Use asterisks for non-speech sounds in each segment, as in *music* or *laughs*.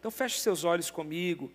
Então feche seus olhos comigo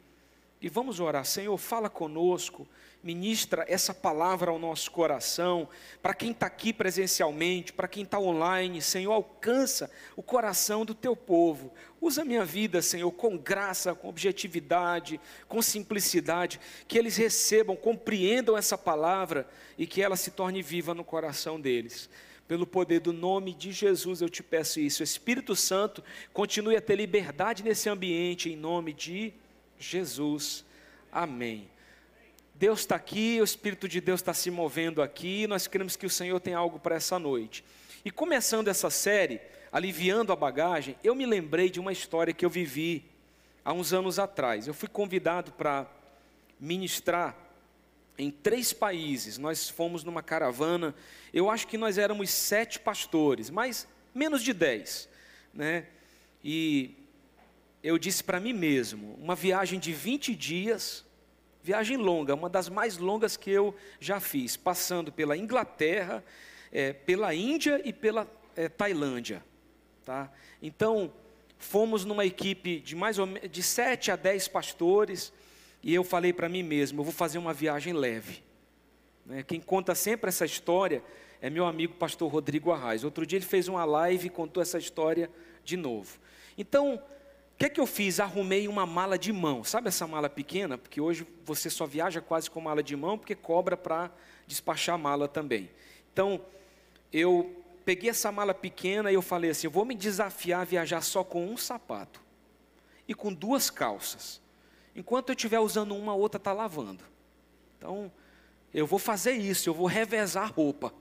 e vamos orar. Senhor, fala conosco, ministra essa palavra ao nosso coração, para quem está aqui presencialmente, para quem está online, Senhor, alcança o coração do teu povo. Usa minha vida, Senhor, com graça, com objetividade, com simplicidade, que eles recebam, compreendam essa palavra e que ela se torne viva no coração deles. Pelo poder do nome de Jesus eu te peço isso. Espírito Santo, continue a ter liberdade nesse ambiente, em nome de Jesus. Amém. Deus está aqui, o Espírito de Deus está se movendo aqui, nós queremos que o Senhor tenha algo para essa noite. E começando essa série, aliviando a bagagem, eu me lembrei de uma história que eu vivi há uns anos atrás. Eu fui convidado para ministrar em três países. Nós fomos numa caravana. Eu acho que nós éramos sete pastores, mas menos de dez, né? E eu disse para mim mesmo, uma viagem de 20 dias, viagem longa, uma das mais longas que eu já fiz, passando pela Inglaterra, é, pela Índia e pela é, Tailândia, tá? Então fomos numa equipe de mais ou menos de sete a dez pastores e eu falei para mim mesmo: eu vou fazer uma viagem leve. Né? Quem conta sempre essa história é meu amigo pastor Rodrigo Arraes. Outro dia ele fez uma live e contou essa história de novo. Então, o que é que eu fiz? Arrumei uma mala de mão. Sabe essa mala pequena? Porque hoje você só viaja quase com mala de mão, porque cobra para despachar mala também. Então, eu peguei essa mala pequena e eu falei assim: eu vou me desafiar a viajar só com um sapato e com duas calças. Enquanto eu estiver usando uma, a outra está lavando. Então, eu vou fazer isso, eu vou revezar roupa.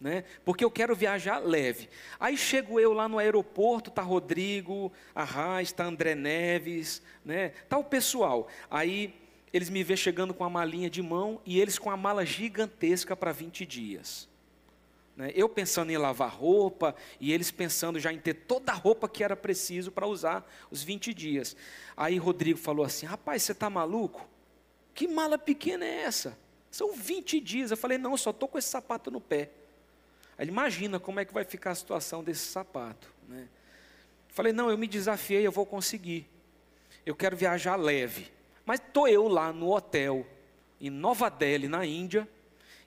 Né? Porque eu quero viajar leve. Aí chego eu lá no aeroporto, tá Rodrigo, Arraiz, tá André Neves, né? Tá o pessoal. Aí eles me vê chegando com a malinha de mão e eles com a mala gigantesca para 20 dias. Né? Eu pensando em lavar roupa e eles pensando já em ter toda a roupa que era preciso para usar os 20 dias. Aí Rodrigo falou assim: Rapaz, você está maluco? Que mala pequena é essa? São 20 dias. Eu falei: Não, eu só estou com esse sapato no pé. Aí ele imagina como é que vai ficar a situação desse sapato. Né? Falei: Não, eu me desafiei, eu vou conseguir. Eu quero viajar leve. Mas estou eu lá no hotel, em Nova Delhi, na Índia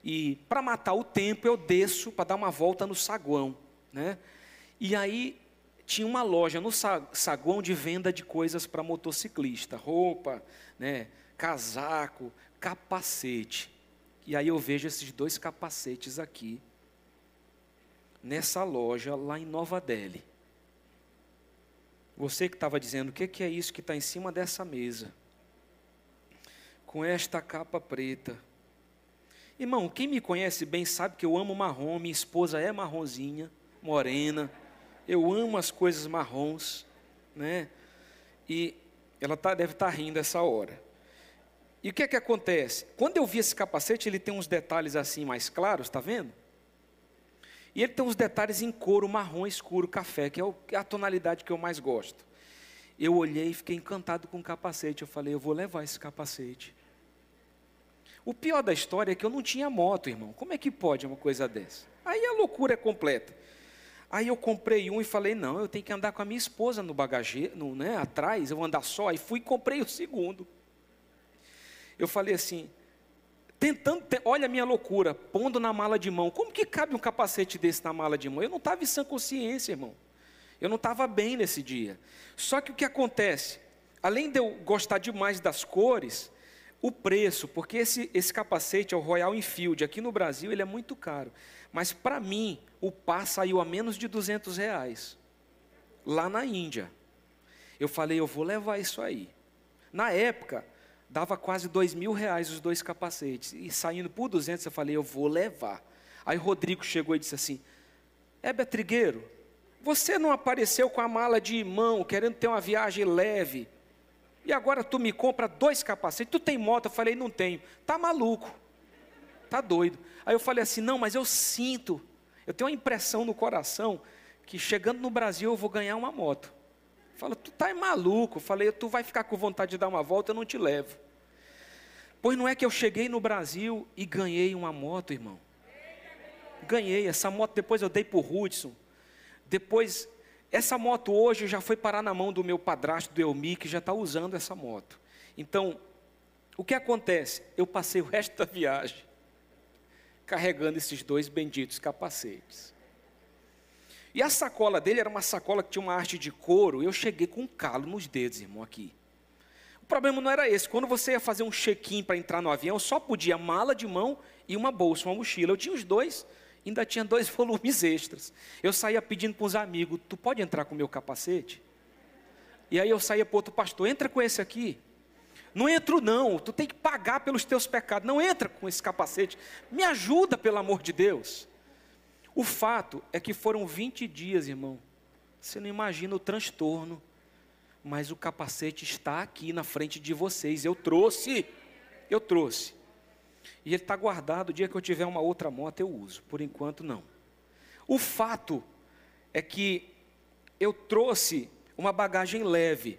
e para matar o tempo eu desço para dar uma volta no saguão, né? E aí tinha uma loja no saguão de venda de coisas para motociclista, roupa, né, casaco, capacete. E aí eu vejo esses dois capacetes aqui nessa loja lá em Nova Delhi. Você que estava dizendo, o que é isso que está em cima dessa mesa? Com esta capa preta Irmão, quem me conhece bem sabe que eu amo marrom, minha esposa é marronzinha, morena. Eu amo as coisas marrons, né? E ela tá, deve estar tá rindo essa hora. E o que é que acontece? Quando eu vi esse capacete, ele tem uns detalhes assim mais claros, está vendo? E ele tem uns detalhes em couro marrom escuro café, que é, é a tonalidade que eu mais gosto. Eu olhei e fiquei encantado com o capacete. Eu falei, eu vou levar esse capacete. O pior da história é que eu não tinha moto, irmão. Como é que pode uma coisa dessa? Aí a loucura é completa. Aí eu comprei um e falei, não, eu tenho que andar com a minha esposa no bagageiro, né, atrás, eu vou andar só. Aí fui e comprei o segundo. Eu falei assim, tentando, olha a minha loucura, pondo na mala de mão. Como que cabe um capacete desse na mala de mão? Eu não estava em sã consciência, irmão. Eu não estava bem nesse dia. Só que o que acontece? Além de eu gostar demais das cores, o preço, porque esse, esse capacete é o Royal Enfield, aqui no Brasil ele é muito caro. Mas para mim, o par saiu a menos de 200 reais. Lá na Índia. Eu falei, eu vou levar isso aí. Na época, dava quase dois mil reais os dois capacetes. E saindo por 200, eu falei, eu vou levar. Aí Rodrigo chegou e disse assim, é Betrigueiro, você não apareceu com a mala de mão, querendo ter uma viagem leve. E agora tu me compra dois capacetes. Tu tem moto? Eu falei, não tenho. Tá maluco. Tá doido. Aí eu falei assim, não, mas eu sinto. Eu tenho uma impressão no coração que chegando no Brasil eu vou ganhar uma moto. Fala, tu tá maluco. Eu falei, tu vai ficar com vontade de dar uma volta, eu não te levo. Pois não é que eu cheguei no Brasil e ganhei uma moto, irmão. Ganhei essa moto, depois eu dei para o Hudson. Depois essa moto hoje já foi parar na mão do meu padrasto, do Elmi, que já está usando essa moto. Então, o que acontece? Eu passei o resto da viagem carregando esses dois benditos capacetes. E a sacola dele era uma sacola que tinha uma arte de couro. Eu cheguei com um calo nos dedos, irmão, aqui. O problema não era esse. Quando você ia fazer um check-in para entrar no avião, só podia mala de mão e uma bolsa, uma mochila. Eu tinha os dois ainda tinha dois *laughs* volumes extras. Eu saía pedindo para os amigos: Tu pode entrar com o meu capacete? E aí eu saía para outro pastor: Entra com esse aqui. Não entro, não. Tu tem que pagar pelos teus pecados. Não entra com esse capacete. Me ajuda, pelo amor de Deus. O fato é que foram 20 dias, irmão. Você não imagina o transtorno. Mas o capacete está aqui na frente de vocês. Eu trouxe. Eu trouxe. E ele está guardado. O dia que eu tiver uma outra moto, eu uso. Por enquanto, não. O fato é que eu trouxe uma bagagem leve,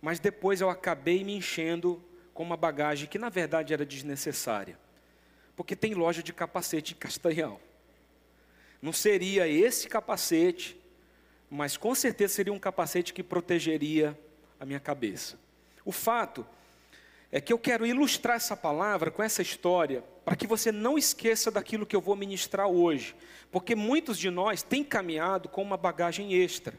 mas depois eu acabei me enchendo com uma bagagem que na verdade era desnecessária. Porque tem loja de capacete em Castanhal. Não seria esse capacete, mas com certeza seria um capacete que protegeria a minha cabeça. O fato é que eu quero ilustrar essa palavra com essa história, para que você não esqueça daquilo que eu vou ministrar hoje, porque muitos de nós têm caminhado com uma bagagem extra.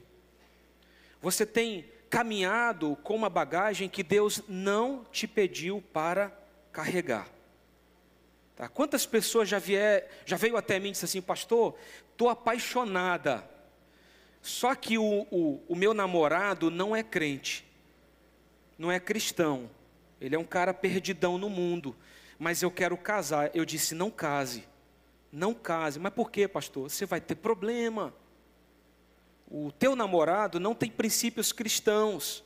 Você tem caminhado com uma bagagem que Deus não te pediu para carregar. Tá? Quantas pessoas já, vier, já veio até mim e disse assim, pastor, estou apaixonada, só que o, o, o meu namorado não é crente, não é cristão. Ele é um cara perdidão no mundo, mas eu quero casar. Eu disse: não case, não case. Mas por quê, pastor? Você vai ter problema. O teu namorado não tem princípios cristãos,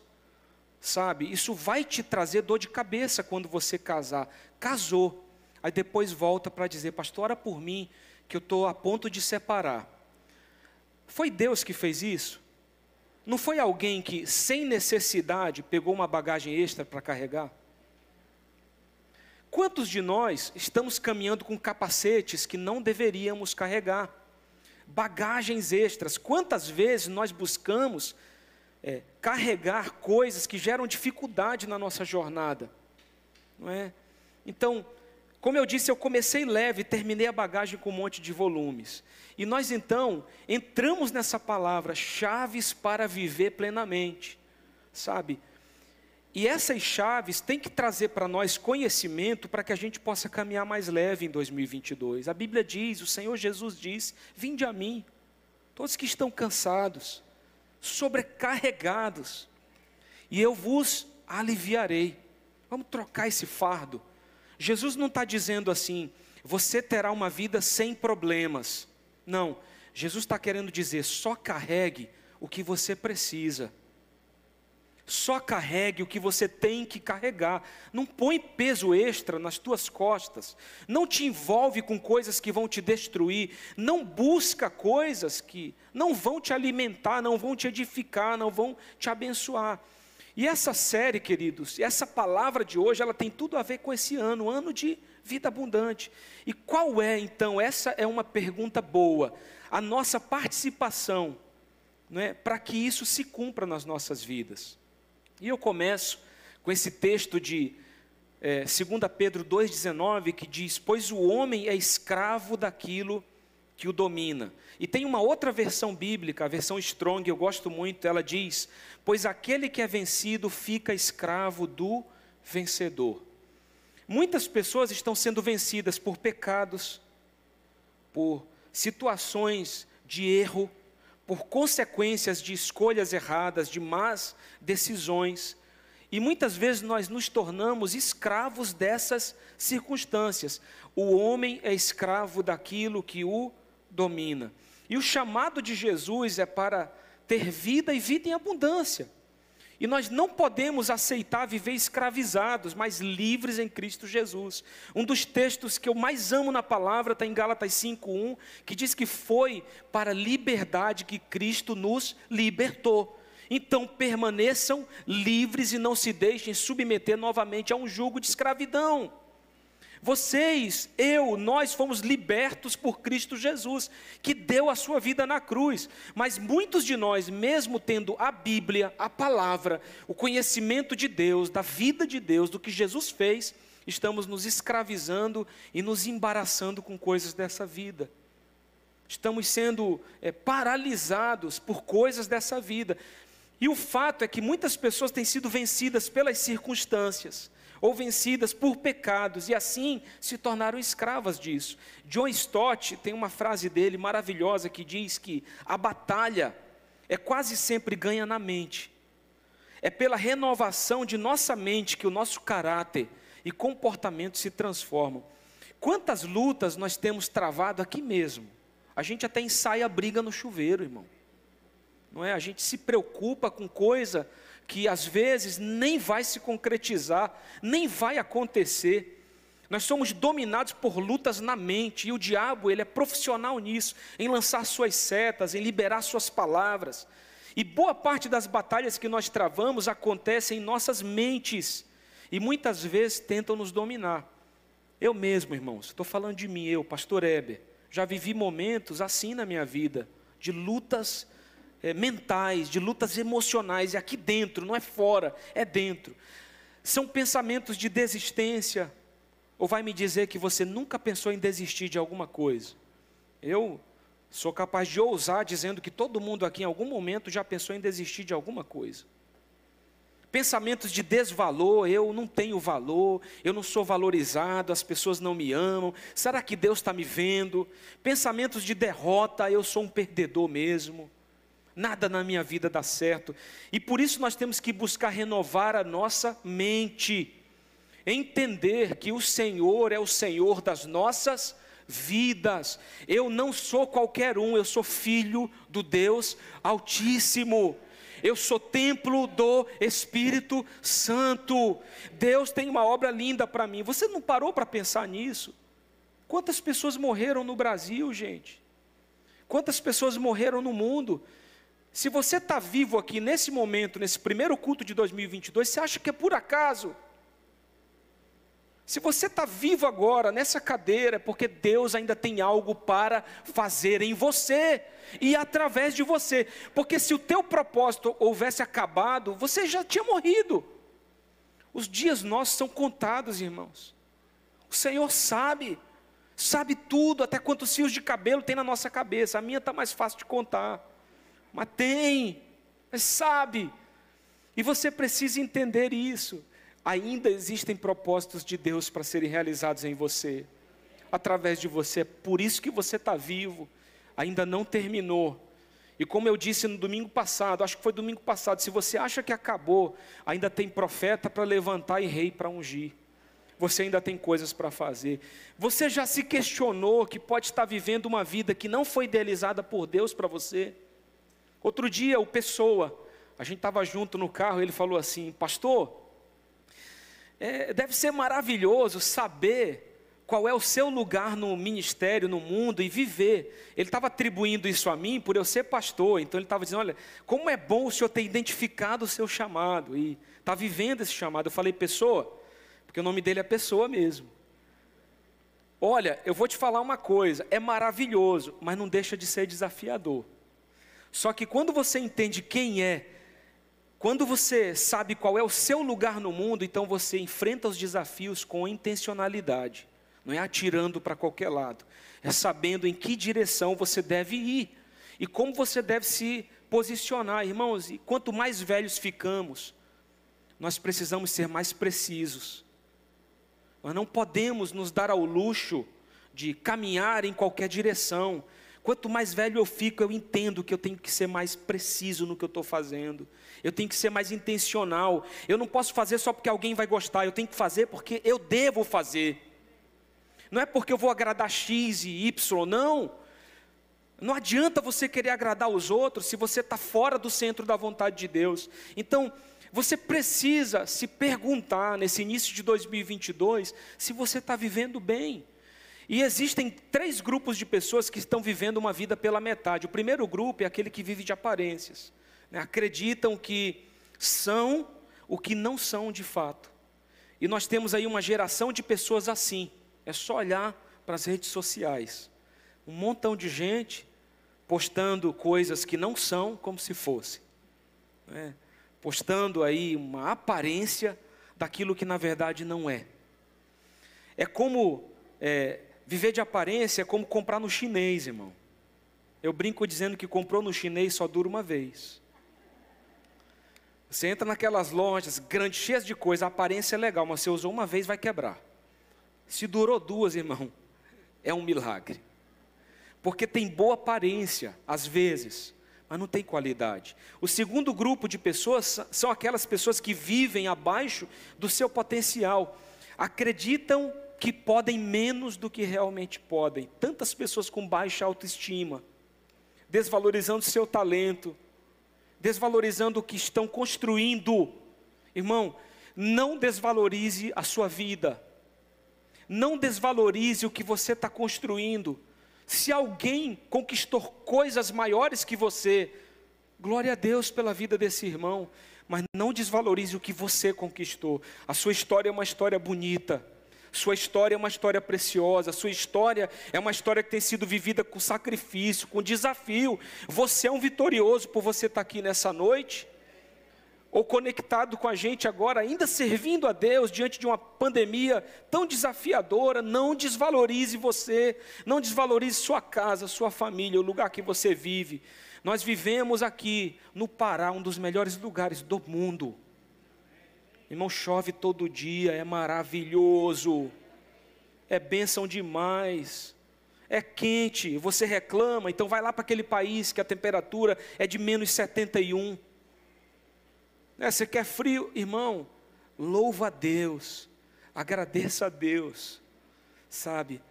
sabe? Isso vai te trazer dor de cabeça quando você casar. Casou, aí depois volta para dizer: pastor, ora por mim, que eu estou a ponto de separar. Foi Deus que fez isso? Não foi alguém que, sem necessidade, pegou uma bagagem extra para carregar? Quantos de nós estamos caminhando com capacetes que não deveríamos carregar? Bagagens extras. Quantas vezes nós buscamos é, carregar coisas que geram dificuldade na nossa jornada? Não é? Então, como eu disse, eu comecei leve, terminei a bagagem com um monte de volumes. E nós então entramos nessa palavra, chaves para viver plenamente. Sabe? E essas chaves têm que trazer para nós conhecimento para que a gente possa caminhar mais leve em 2022. A Bíblia diz, o Senhor Jesus diz: Vinde a mim, todos que estão cansados, sobrecarregados, e eu vos aliviarei. Vamos trocar esse fardo. Jesus não está dizendo assim, você terá uma vida sem problemas. Não, Jesus está querendo dizer, só carregue o que você precisa. Só carregue o que você tem que carregar. Não põe peso extra nas tuas costas. Não te envolve com coisas que vão te destruir. Não busca coisas que não vão te alimentar, não vão te edificar, não vão te abençoar. E essa série, queridos, essa palavra de hoje, ela tem tudo a ver com esse ano, ano de vida abundante. E qual é, então, essa é uma pergunta boa, a nossa participação, não é, para que isso se cumpra nas nossas vidas. E eu começo com esse texto de é, 2 Pedro 2,19 que diz: Pois o homem é escravo daquilo que o domina. E tem uma outra versão bíblica, a versão Strong, eu gosto muito, ela diz: Pois aquele que é vencido fica escravo do vencedor. Muitas pessoas estão sendo vencidas por pecados, por situações de erro, por consequências de escolhas erradas, de más decisões. E muitas vezes nós nos tornamos escravos dessas circunstâncias. O homem é escravo daquilo que o domina. E o chamado de Jesus é para ter vida e vida em abundância. E nós não podemos aceitar viver escravizados, mas livres em Cristo Jesus. Um dos textos que eu mais amo na palavra está em Gálatas 5:1, que diz que foi para a liberdade que Cristo nos libertou. Então permaneçam livres e não se deixem submeter novamente a um jugo de escravidão. Vocês, eu, nós fomos libertos por Cristo Jesus, que deu a sua vida na cruz. Mas muitos de nós, mesmo tendo a Bíblia, a palavra, o conhecimento de Deus, da vida de Deus, do que Jesus fez, estamos nos escravizando e nos embaraçando com coisas dessa vida. Estamos sendo é, paralisados por coisas dessa vida. E o fato é que muitas pessoas têm sido vencidas pelas circunstâncias, ou vencidas por pecados, e assim se tornaram escravas disso. John Stott tem uma frase dele maravilhosa que diz que a batalha é quase sempre ganha na mente. É pela renovação de nossa mente que o nosso caráter e comportamento se transformam. Quantas lutas nós temos travado aqui mesmo? A gente até ensaia a briga no chuveiro, irmão. Não é? A gente se preocupa com coisa que às vezes nem vai se concretizar, nem vai acontecer. Nós somos dominados por lutas na mente, e o diabo, ele é profissional nisso, em lançar suas setas, em liberar suas palavras. E boa parte das batalhas que nós travamos acontecem em nossas mentes e muitas vezes tentam nos dominar. Eu mesmo, irmãos, estou falando de mim, eu, pastor Heber, já vivi momentos assim na minha vida, de lutas é, mentais, de lutas emocionais, e aqui dentro, não é fora, é dentro. São pensamentos de desistência, ou vai me dizer que você nunca pensou em desistir de alguma coisa? Eu sou capaz de ousar dizendo que todo mundo aqui em algum momento já pensou em desistir de alguma coisa pensamentos de desvalor, eu não tenho valor, eu não sou valorizado, as pessoas não me amam, será que Deus está me vendo? Pensamentos de derrota, eu sou um perdedor mesmo, nada na minha vida dá certo, e por isso nós temos que buscar renovar a nossa mente, entender que o Senhor é o Senhor das nossas vidas, eu não sou qualquer um, eu sou filho do Deus Altíssimo eu sou templo do Espírito Santo. Deus tem uma obra linda para mim. Você não parou para pensar nisso? Quantas pessoas morreram no Brasil, gente? Quantas pessoas morreram no mundo? Se você está vivo aqui nesse momento, nesse primeiro culto de 2022, você acha que é por acaso? Se você está vivo agora nessa cadeira, é porque Deus ainda tem algo para fazer em você e através de você. Porque se o teu propósito houvesse acabado, você já tinha morrido. Os dias nossos são contados, irmãos. O Senhor sabe, sabe tudo, até quantos fios de cabelo tem na nossa cabeça. A minha está mais fácil de contar, mas tem, mas sabe. E você precisa entender isso ainda existem propósitos de Deus para serem realizados em você, através de você. É por isso que você está vivo, ainda não terminou. E como eu disse no domingo passado, acho que foi domingo passado, se você acha que acabou, ainda tem profeta para levantar e rei para ungir. Você ainda tem coisas para fazer. Você já se questionou que pode estar vivendo uma vida que não foi idealizada por Deus para você? Outro dia, o Pessoa, a gente estava junto no carro, ele falou assim: Pastor, é, deve ser maravilhoso saber qual é o seu lugar no ministério, no mundo e viver. Ele estava atribuindo isso a mim por eu ser pastor, então ele estava dizendo: olha, como é bom o senhor ter identificado o seu chamado e está vivendo esse chamado. Eu falei, pessoa, porque o nome dele é pessoa mesmo. Olha, eu vou te falar uma coisa: é maravilhoso, mas não deixa de ser desafiador. Só que quando você entende quem é quando você sabe qual é o seu lugar no mundo, então você enfrenta os desafios com intencionalidade. Não é atirando para qualquer lado. É sabendo em que direção você deve ir e como você deve se posicionar, irmãos. E quanto mais velhos ficamos, nós precisamos ser mais precisos. Nós não podemos nos dar ao luxo de caminhar em qualquer direção. Quanto mais velho eu fico, eu entendo que eu tenho que ser mais preciso no que eu estou fazendo eu tenho que ser mais intencional. Eu não posso fazer só porque alguém vai gostar, eu tenho que fazer porque eu devo fazer. Não é porque eu vou agradar X e Y, não. Não adianta você querer agradar os outros se você está fora do centro da vontade de Deus. Então, você precisa se perguntar nesse início de 2022 se você está vivendo bem. E existem três grupos de pessoas que estão vivendo uma vida pela metade. O primeiro grupo é aquele que vive de aparências né, acreditam que são o que não são de fato. E nós temos aí uma geração de pessoas assim, É só olhar para as redes sociais. Um montão de gente postando coisas que não são como se fosse. Né? Postando aí uma aparência daquilo que na verdade não é. É como é, viver de aparência, é como comprar no chinês, irmão. Eu brinco dizendo que comprou no chinês só dura uma vez. Você entra naquelas lojas grandes, cheias de coisa, a aparência é legal, mas você usou uma vez, vai quebrar. Se durou duas, irmão, é um milagre. Porque tem boa aparência, às vezes, mas não tem qualidade. O segundo grupo de pessoas são aquelas pessoas que vivem abaixo do seu potencial, acreditam que podem menos do que realmente podem. Tantas pessoas com baixa autoestima desvalorizando seu talento, desvalorizando o que estão construindo. Irmão, não desvalorize a sua vida, não desvalorize o que você está construindo. Se alguém conquistou coisas maiores que você, glória a Deus pela vida desse irmão, mas não desvalorize o que você conquistou. A sua história é uma história bonita. Sua história é uma história preciosa, sua história é uma história que tem sido vivida com sacrifício, com desafio. Você é um vitorioso por você estar aqui nessa noite, ou conectado com a gente agora, ainda servindo a Deus diante de uma pandemia tão desafiadora. Não desvalorize você, não desvalorize sua casa, sua família, o lugar que você vive. Nós vivemos aqui no Pará, um dos melhores lugares do mundo. Irmão, chove todo dia, é maravilhoso, é bênção demais, é quente, você reclama, então vai lá para aquele país que a temperatura é de menos 71. É, você quer frio, irmão? Louva a Deus, agradeça a Deus, sabe,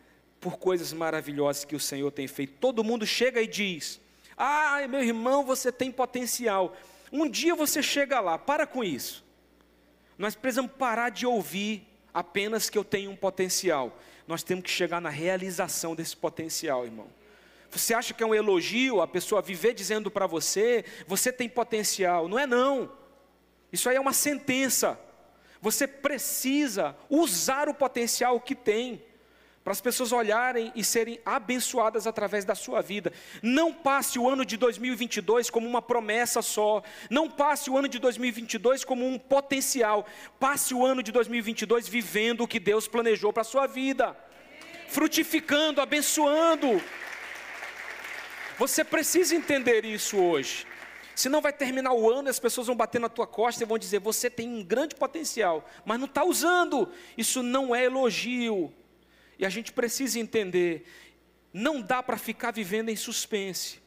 por coisas maravilhosas que o Senhor tem feito. Todo mundo chega e diz: Ah, meu irmão, você tem potencial. Um dia você chega lá, para com isso. Nós precisamos parar de ouvir apenas que eu tenho um potencial. Nós temos que chegar na realização desse potencial, irmão. Você acha que é um elogio a pessoa viver dizendo para você, você tem potencial? Não é não. Isso aí é uma sentença. Você precisa usar o potencial que tem para as pessoas olharem e serem abençoadas através da sua vida. Não passe o ano de 2022 como uma promessa só, não passe o ano de 2022 como um potencial, passe o ano de 2022 vivendo o que Deus planejou para a sua vida, frutificando, abençoando. Você precisa entender isso hoje. Senão vai terminar o ano e as pessoas vão bater na tua costa e vão dizer: você tem um grande potencial, mas não está usando. Isso não é elogio, e a gente precisa entender: não dá para ficar vivendo em suspense.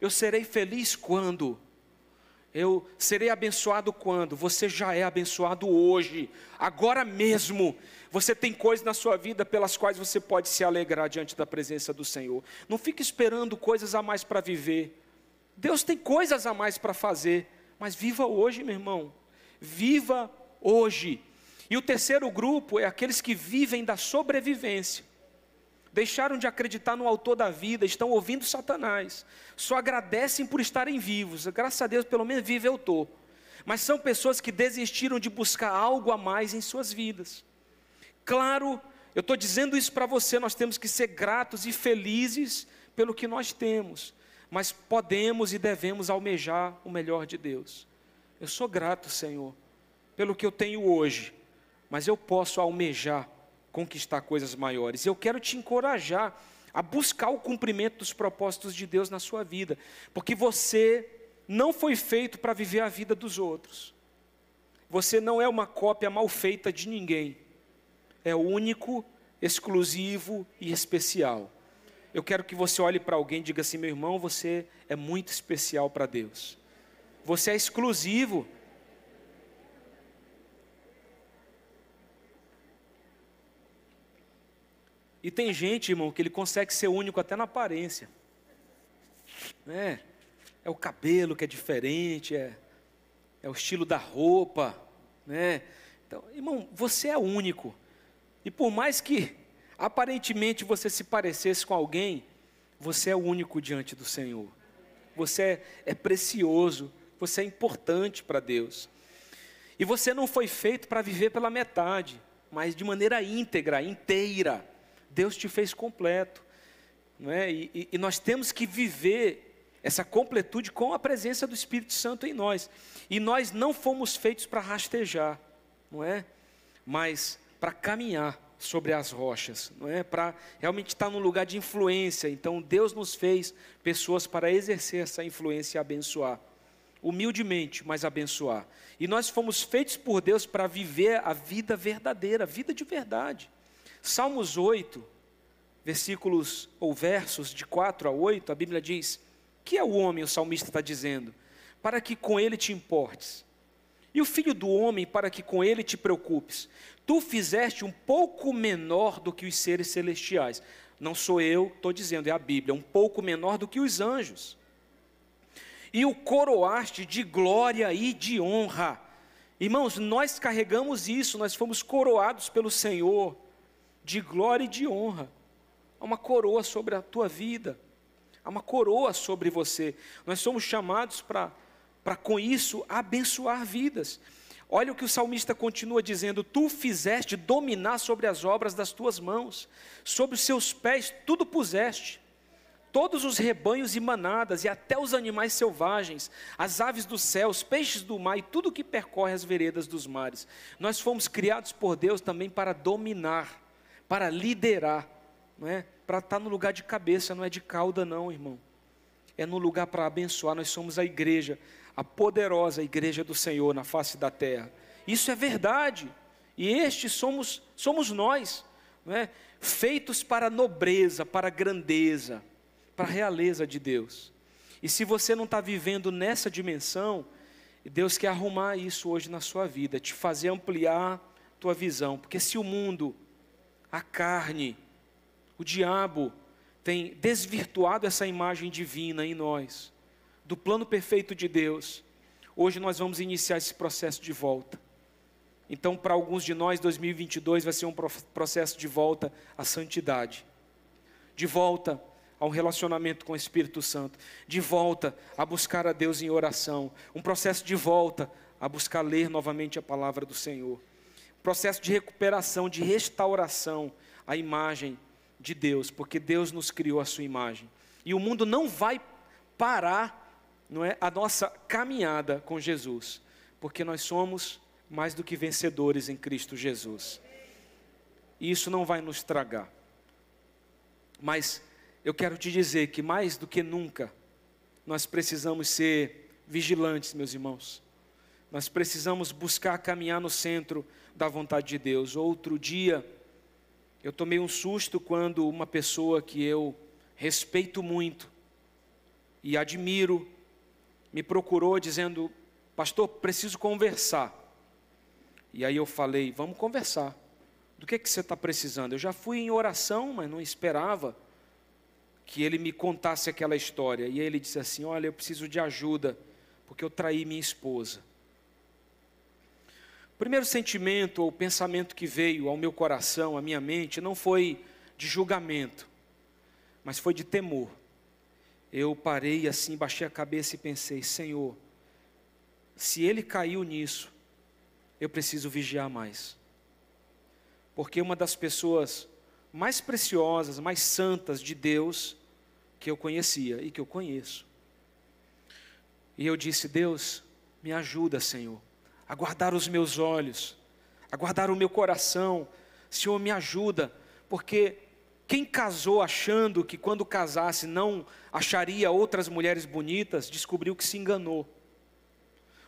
Eu serei feliz quando? Eu serei abençoado quando? Você já é abençoado hoje, agora mesmo. Você tem coisas na sua vida pelas quais você pode se alegrar diante da presença do Senhor. Não fique esperando coisas a mais para viver. Deus tem coisas a mais para fazer, mas viva hoje, meu irmão. Viva hoje. E o terceiro grupo é aqueles que vivem da sobrevivência. Deixaram de acreditar no autor da vida, estão ouvindo Satanás. Só agradecem por estarem vivos. Graças a Deus, pelo menos vivo eu estou. Mas são pessoas que desistiram de buscar algo a mais em suas vidas. Claro, eu estou dizendo isso para você, nós temos que ser gratos e felizes pelo que nós temos. Mas podemos e devemos almejar o melhor de Deus. Eu sou grato, Senhor, pelo que eu tenho hoje mas eu posso almejar conquistar coisas maiores. Eu quero te encorajar a buscar o cumprimento dos propósitos de Deus na sua vida, porque você não foi feito para viver a vida dos outros. Você não é uma cópia mal feita de ninguém. É único, exclusivo e especial. Eu quero que você olhe para alguém e diga assim: meu irmão, você é muito especial para Deus. Você é exclusivo. E tem gente, irmão, que ele consegue ser único até na aparência. É, é o cabelo que é diferente, é, é o estilo da roupa, né? Então, irmão, você é único. E por mais que aparentemente você se parecesse com alguém, você é único diante do Senhor. Você é, é precioso, você é importante para Deus. E você não foi feito para viver pela metade mas de maneira íntegra, inteira. Deus te fez completo. Não é? e, e nós temos que viver essa completude com a presença do Espírito Santo em nós. E nós não fomos feitos para rastejar, não é? Mas para caminhar sobre as rochas, não é? Para realmente estar num lugar de influência. Então Deus nos fez pessoas para exercer essa influência e abençoar. Humildemente, mas abençoar. E nós fomos feitos por Deus para viver a vida verdadeira, a vida de verdade. Salmos 8, versículos ou versos de 4 a 8, a Bíblia diz: Que é o homem, o salmista está dizendo, para que com ele te importes, e o filho do homem, para que com ele te preocupes. Tu fizeste um pouco menor do que os seres celestiais. Não sou eu, estou dizendo, é a Bíblia, um pouco menor do que os anjos. E o coroaste de glória e de honra. Irmãos, nós carregamos isso, nós fomos coroados pelo Senhor de glória e de honra. Há uma coroa sobre a tua vida, há uma coroa sobre você. Nós somos chamados para, com isso, abençoar vidas. Olha o que o salmista continua dizendo: Tu fizeste dominar sobre as obras das tuas mãos, sobre os seus pés tudo puseste. Todos os rebanhos e manadas, e até os animais selvagens, as aves do céu, os peixes do mar e tudo que percorre as veredas dos mares. Nós fomos criados por Deus também para dominar, para liderar, não é? para estar no lugar de cabeça, não é de cauda, não, irmão. É no lugar para abençoar. Nós somos a igreja, a poderosa igreja do Senhor na face da terra. Isso é verdade. E estes somos, somos nós, não é? feitos para a nobreza, para a grandeza, para a realeza de Deus. E se você não está vivendo nessa dimensão, Deus quer arrumar isso hoje na sua vida, te fazer ampliar tua visão, porque se o mundo, a carne, o diabo tem desvirtuado essa imagem divina em nós, do plano perfeito de Deus. Hoje nós vamos iniciar esse processo de volta. Então, para alguns de nós, 2022 vai ser um processo de volta à santidade, de volta a um relacionamento com o Espírito Santo, de volta a buscar a Deus em oração, um processo de volta a buscar ler novamente a palavra do Senhor, processo de recuperação, de restauração à imagem de Deus, porque Deus nos criou a sua imagem. E o mundo não vai parar, não é, a nossa caminhada com Jesus, porque nós somos mais do que vencedores em Cristo Jesus. E isso não vai nos tragar. Mas eu quero te dizer que mais do que nunca nós precisamos ser vigilantes, meus irmãos. Nós precisamos buscar caminhar no centro da vontade de Deus. Outro dia, eu tomei um susto quando uma pessoa que eu respeito muito e admiro me procurou dizendo: Pastor, preciso conversar. E aí eu falei: Vamos conversar. Do que, que você está precisando? Eu já fui em oração, mas não esperava que ele me contasse aquela história. E ele disse assim: Olha, eu preciso de ajuda, porque eu traí minha esposa. O primeiro sentimento ou pensamento que veio ao meu coração, à minha mente, não foi de julgamento, mas foi de temor. Eu parei assim, baixei a cabeça e pensei: Senhor, se ele caiu nisso, eu preciso vigiar mais. Porque uma das pessoas mais preciosas, mais santas de Deus que eu conhecia e que eu conheço. E eu disse: Deus, me ajuda, Senhor a guardar os meus olhos, a guardar o meu coração. Senhor, me ajuda, porque quem casou achando que quando casasse não acharia outras mulheres bonitas, descobriu que se enganou.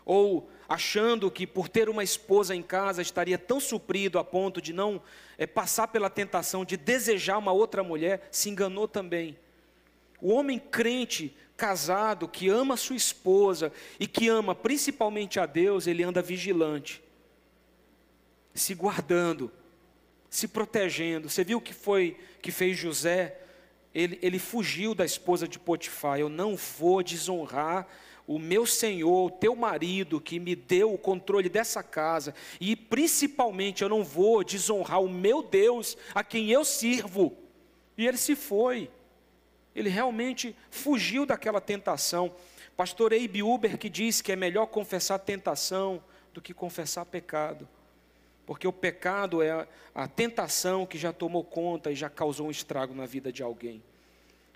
Ou achando que por ter uma esposa em casa estaria tão suprido a ponto de não é, passar pela tentação de desejar uma outra mulher, se enganou também. O homem crente casado que ama sua esposa e que ama principalmente a Deus, ele anda vigilante, se guardando, se protegendo. Você viu o que foi que fez José? Ele, ele fugiu da esposa de Potifar. Eu não vou desonrar o meu Senhor, o teu marido, que me deu o controle dessa casa, e principalmente eu não vou desonrar o meu Deus, a quem eu sirvo. E ele se foi. Ele realmente fugiu daquela tentação. Pastor Eibe Uber que diz que é melhor confessar tentação do que confessar pecado. porque o pecado é a tentação que já tomou conta e já causou um estrago na vida de alguém.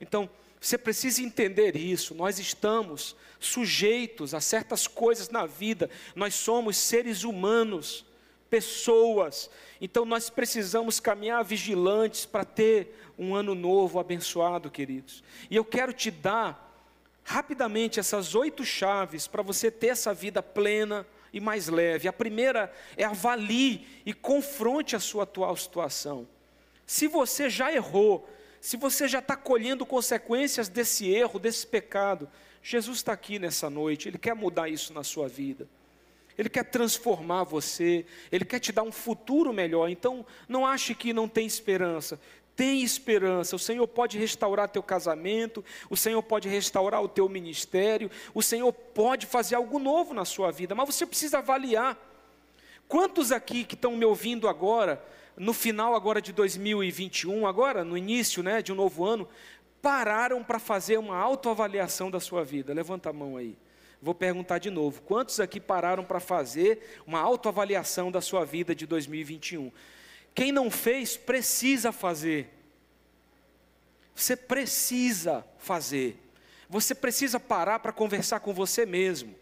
Então, você precisa entender isso. Nós estamos sujeitos a certas coisas na vida. Nós somos seres humanos, pessoas. Então nós precisamos caminhar vigilantes para ter um ano novo abençoado, queridos. E eu quero te dar rapidamente essas oito chaves para você ter essa vida plena e mais leve. A primeira é avalie e confronte a sua atual situação. Se você já errou, se você já está colhendo consequências desse erro, desse pecado, Jesus está aqui nessa noite, Ele quer mudar isso na sua vida. Ele quer transformar você, Ele quer te dar um futuro melhor. Então, não ache que não tem esperança. Tem esperança. O Senhor pode restaurar teu casamento, o Senhor pode restaurar o teu ministério, o Senhor pode fazer algo novo na sua vida, mas você precisa avaliar. Quantos aqui que estão me ouvindo agora, no final agora de 2021, agora no início, né, de um novo ano, pararam para fazer uma autoavaliação da sua vida? Levanta a mão aí. Vou perguntar de novo: quantos aqui pararam para fazer uma autoavaliação da sua vida de 2021? Quem não fez, precisa fazer. Você precisa fazer. Você precisa parar para conversar com você mesmo.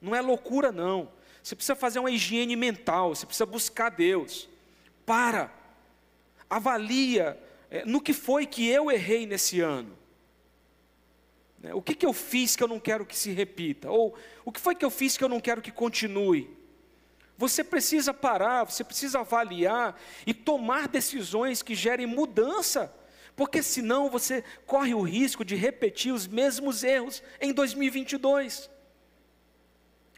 Não é loucura, não. Você precisa fazer uma higiene mental, você precisa buscar Deus. Para. Avalia é, no que foi que eu errei nesse ano. Né, o que, que eu fiz que eu não quero que se repita? Ou o que foi que eu fiz que eu não quero que continue? Você precisa parar, você precisa avaliar e tomar decisões que gerem mudança, porque senão você corre o risco de repetir os mesmos erros em 2022.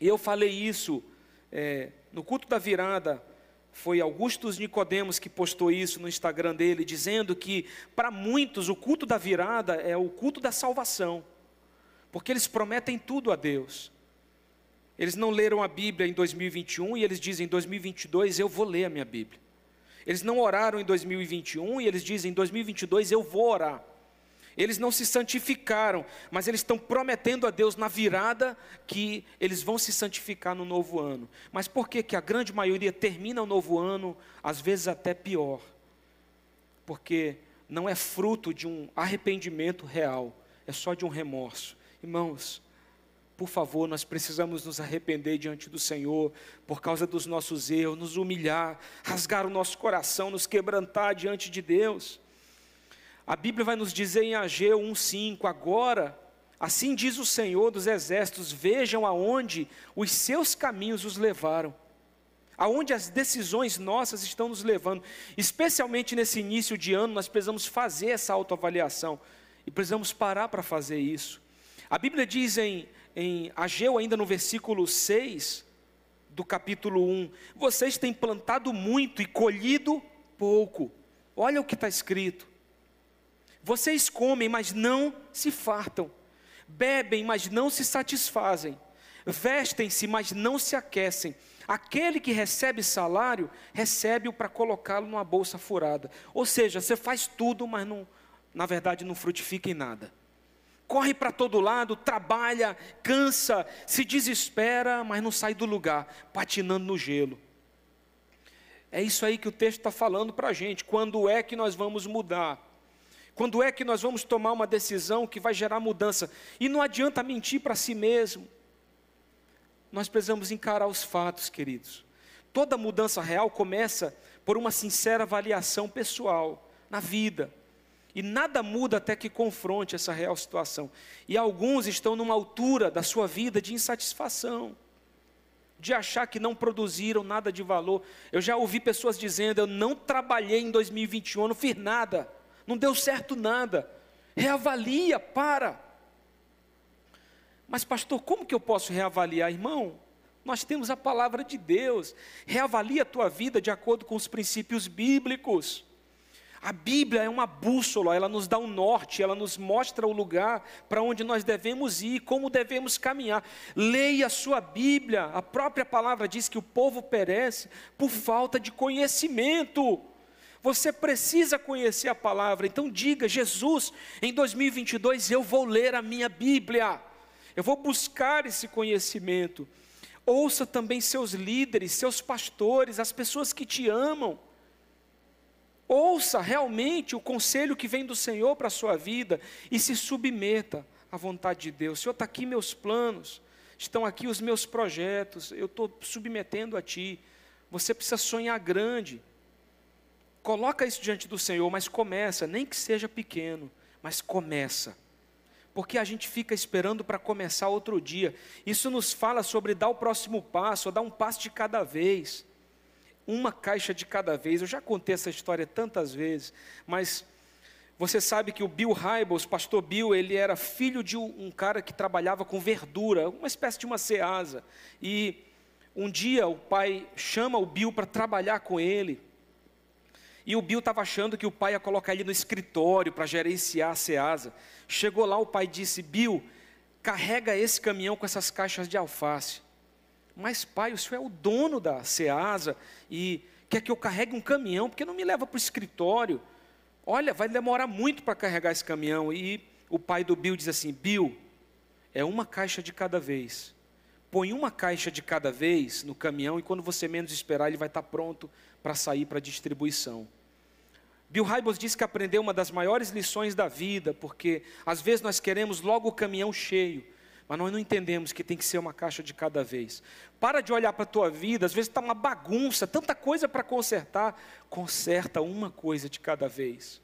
E eu falei isso é, no culto da virada, foi Augustus Nicodemos que postou isso no Instagram dele, dizendo que para muitos o culto da virada é o culto da salvação, porque eles prometem tudo a Deus. Eles não leram a Bíblia em 2021 e eles dizem em 2022 eu vou ler a minha Bíblia. Eles não oraram em 2021 e eles dizem em 2022 eu vou orar. Eles não se santificaram, mas eles estão prometendo a Deus na virada que eles vão se santificar no novo ano. Mas por que, que a grande maioria termina o novo ano, às vezes até pior? Porque não é fruto de um arrependimento real, é só de um remorso. Irmãos, por favor, nós precisamos nos arrepender diante do Senhor por causa dos nossos erros, nos humilhar, rasgar o nosso coração, nos quebrantar diante de Deus. A Bíblia vai nos dizer em Ageu 1:5, agora, assim diz o Senhor dos exércitos, vejam aonde os seus caminhos os levaram. Aonde as decisões nossas estão nos levando, especialmente nesse início de ano, nós precisamos fazer essa autoavaliação e precisamos parar para fazer isso. A Bíblia diz em em Ageu, ainda no versículo 6 do capítulo 1, vocês têm plantado muito e colhido pouco. Olha o que está escrito. Vocês comem, mas não se fartam. Bebem, mas não se satisfazem. Vestem-se, mas não se aquecem. Aquele que recebe salário, recebe-o para colocá-lo numa bolsa furada. Ou seja, você faz tudo, mas não, na verdade não frutifica em nada corre para todo lado, trabalha, cansa, se desespera, mas não sai do lugar, patinando no gelo. É isso aí que o texto está falando para a gente. Quando é que nós vamos mudar? Quando é que nós vamos tomar uma decisão que vai gerar mudança? E não adianta mentir para si mesmo. Nós precisamos encarar os fatos, queridos. Toda mudança real começa por uma sincera avaliação pessoal na vida. E nada muda até que confronte essa real situação. E alguns estão numa altura da sua vida de insatisfação, de achar que não produziram nada de valor. Eu já ouvi pessoas dizendo: Eu não trabalhei em 2021, eu não fiz nada, não deu certo nada. Reavalia, para. Mas, pastor, como que eu posso reavaliar, irmão? Nós temos a palavra de Deus. Reavalia a tua vida de acordo com os princípios bíblicos. A Bíblia é uma bússola, ela nos dá um norte, ela nos mostra o lugar para onde nós devemos ir, como devemos caminhar. Leia a sua Bíblia, a própria palavra diz que o povo perece por falta de conhecimento. Você precisa conhecer a palavra, então diga: Jesus, em 2022 eu vou ler a minha Bíblia, eu vou buscar esse conhecimento. Ouça também seus líderes, seus pastores, as pessoas que te amam. Ouça realmente o conselho que vem do Senhor para a sua vida e se submeta à vontade de Deus. Senhor, está aqui meus planos, estão aqui os meus projetos, eu estou submetendo a Ti. Você precisa sonhar grande. Coloca isso diante do Senhor, mas começa, nem que seja pequeno, mas começa. Porque a gente fica esperando para começar outro dia. Isso nos fala sobre dar o próximo passo, dar um passo de cada vez uma caixa de cada vez. Eu já contei essa história tantas vezes, mas você sabe que o Bill Hybels, pastor Bill, ele era filho de um cara que trabalhava com verdura, uma espécie de uma ceasa. E um dia o pai chama o Bill para trabalhar com ele. E o Bill estava achando que o pai ia colocar ele no escritório para gerenciar a ceasa. Chegou lá, o pai disse: Bill, carrega esse caminhão com essas caixas de alface. Mas, pai, o senhor é o dono da Ceasa e quer que eu carregue um caminhão, porque não me leva para o escritório. Olha, vai demorar muito para carregar esse caminhão. E o pai do Bill diz assim: Bill, é uma caixa de cada vez. Põe uma caixa de cada vez no caminhão e quando você menos esperar, ele vai estar pronto para sair para distribuição. Bill Hybels diz que aprendeu uma das maiores lições da vida, porque às vezes nós queremos logo o caminhão cheio, mas nós não entendemos que tem que ser uma caixa de cada vez. Para de olhar para a tua vida, às vezes está uma bagunça, tanta coisa para consertar. Conserta uma coisa de cada vez.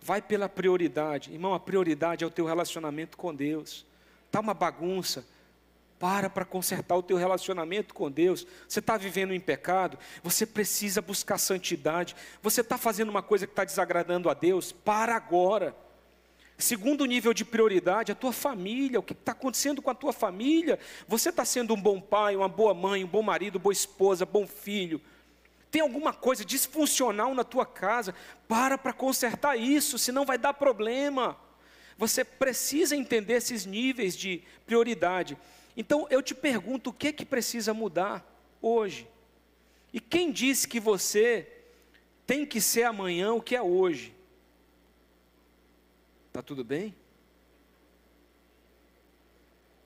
Vai pela prioridade. Irmão, a prioridade é o teu relacionamento com Deus. Está uma bagunça. Para para consertar o teu relacionamento com Deus. Você está vivendo em pecado, você precisa buscar santidade. Você está fazendo uma coisa que está desagradando a Deus, para agora. Segundo nível de prioridade, a tua família, o que está acontecendo com a tua família. Você está sendo um bom pai, uma boa mãe, um bom marido, boa esposa, bom filho. Tem alguma coisa disfuncional na tua casa? Para para consertar isso, senão vai dar problema. Você precisa entender esses níveis de prioridade. Então eu te pergunto, o que é que precisa mudar hoje? E quem disse que você tem que ser amanhã o que é hoje? Tá tudo bem?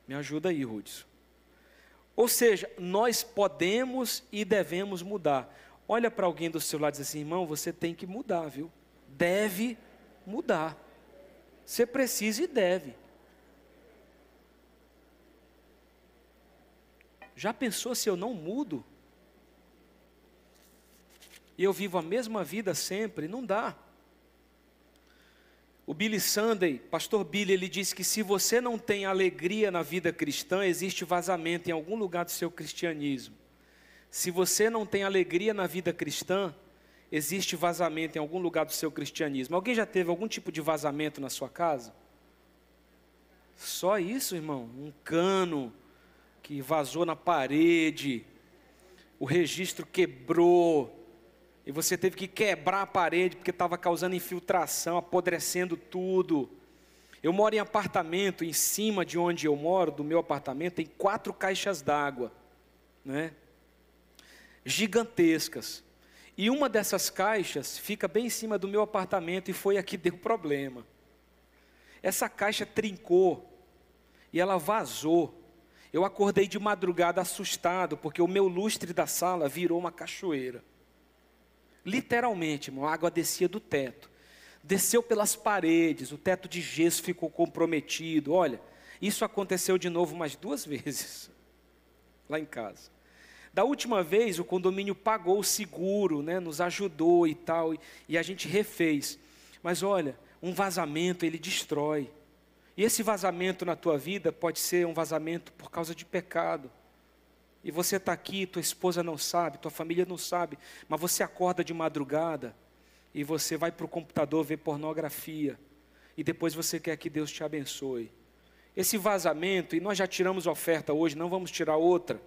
Me ajuda aí, Rudson. Ou seja, nós podemos e devemos mudar. Olha para alguém do seu lado e diz assim, irmão, você tem que mudar, viu? Deve mudar. Você precisa e deve. Já pensou se eu não mudo? E eu vivo a mesma vida sempre? Não dá. O Billy Sunday, pastor Billy, ele disse que se você não tem alegria na vida cristã, existe vazamento em algum lugar do seu cristianismo. Se você não tem alegria na vida cristã, existe vazamento em algum lugar do seu cristianismo. Alguém já teve algum tipo de vazamento na sua casa? Só isso, irmão? Um cano que vazou na parede, o registro quebrou, e você teve que quebrar a parede porque estava causando infiltração, apodrecendo tudo. Eu moro em apartamento, em cima de onde eu moro, do meu apartamento, tem quatro caixas d'água, né? Gigantescas. E uma dessas caixas fica bem em cima do meu apartamento e foi a que deu problema. Essa caixa trincou e ela vazou. Eu acordei de madrugada assustado porque o meu lustre da sala virou uma cachoeira. Literalmente, a água descia do teto. Desceu pelas paredes, o teto de gesso ficou comprometido. Olha, isso aconteceu de novo mais duas *laughs* vezes lá em casa. Da última vez, o condomínio pagou o seguro, né, nos ajudou e tal, e, e a gente refez. Mas olha, um vazamento ele destrói. E esse vazamento na tua vida pode ser um vazamento por causa de pecado. E você está aqui, tua esposa não sabe, tua família não sabe, mas você acorda de madrugada e você vai para o computador ver pornografia. E depois você quer que Deus te abençoe. Esse vazamento, e nós já tiramos oferta hoje, não vamos tirar outra.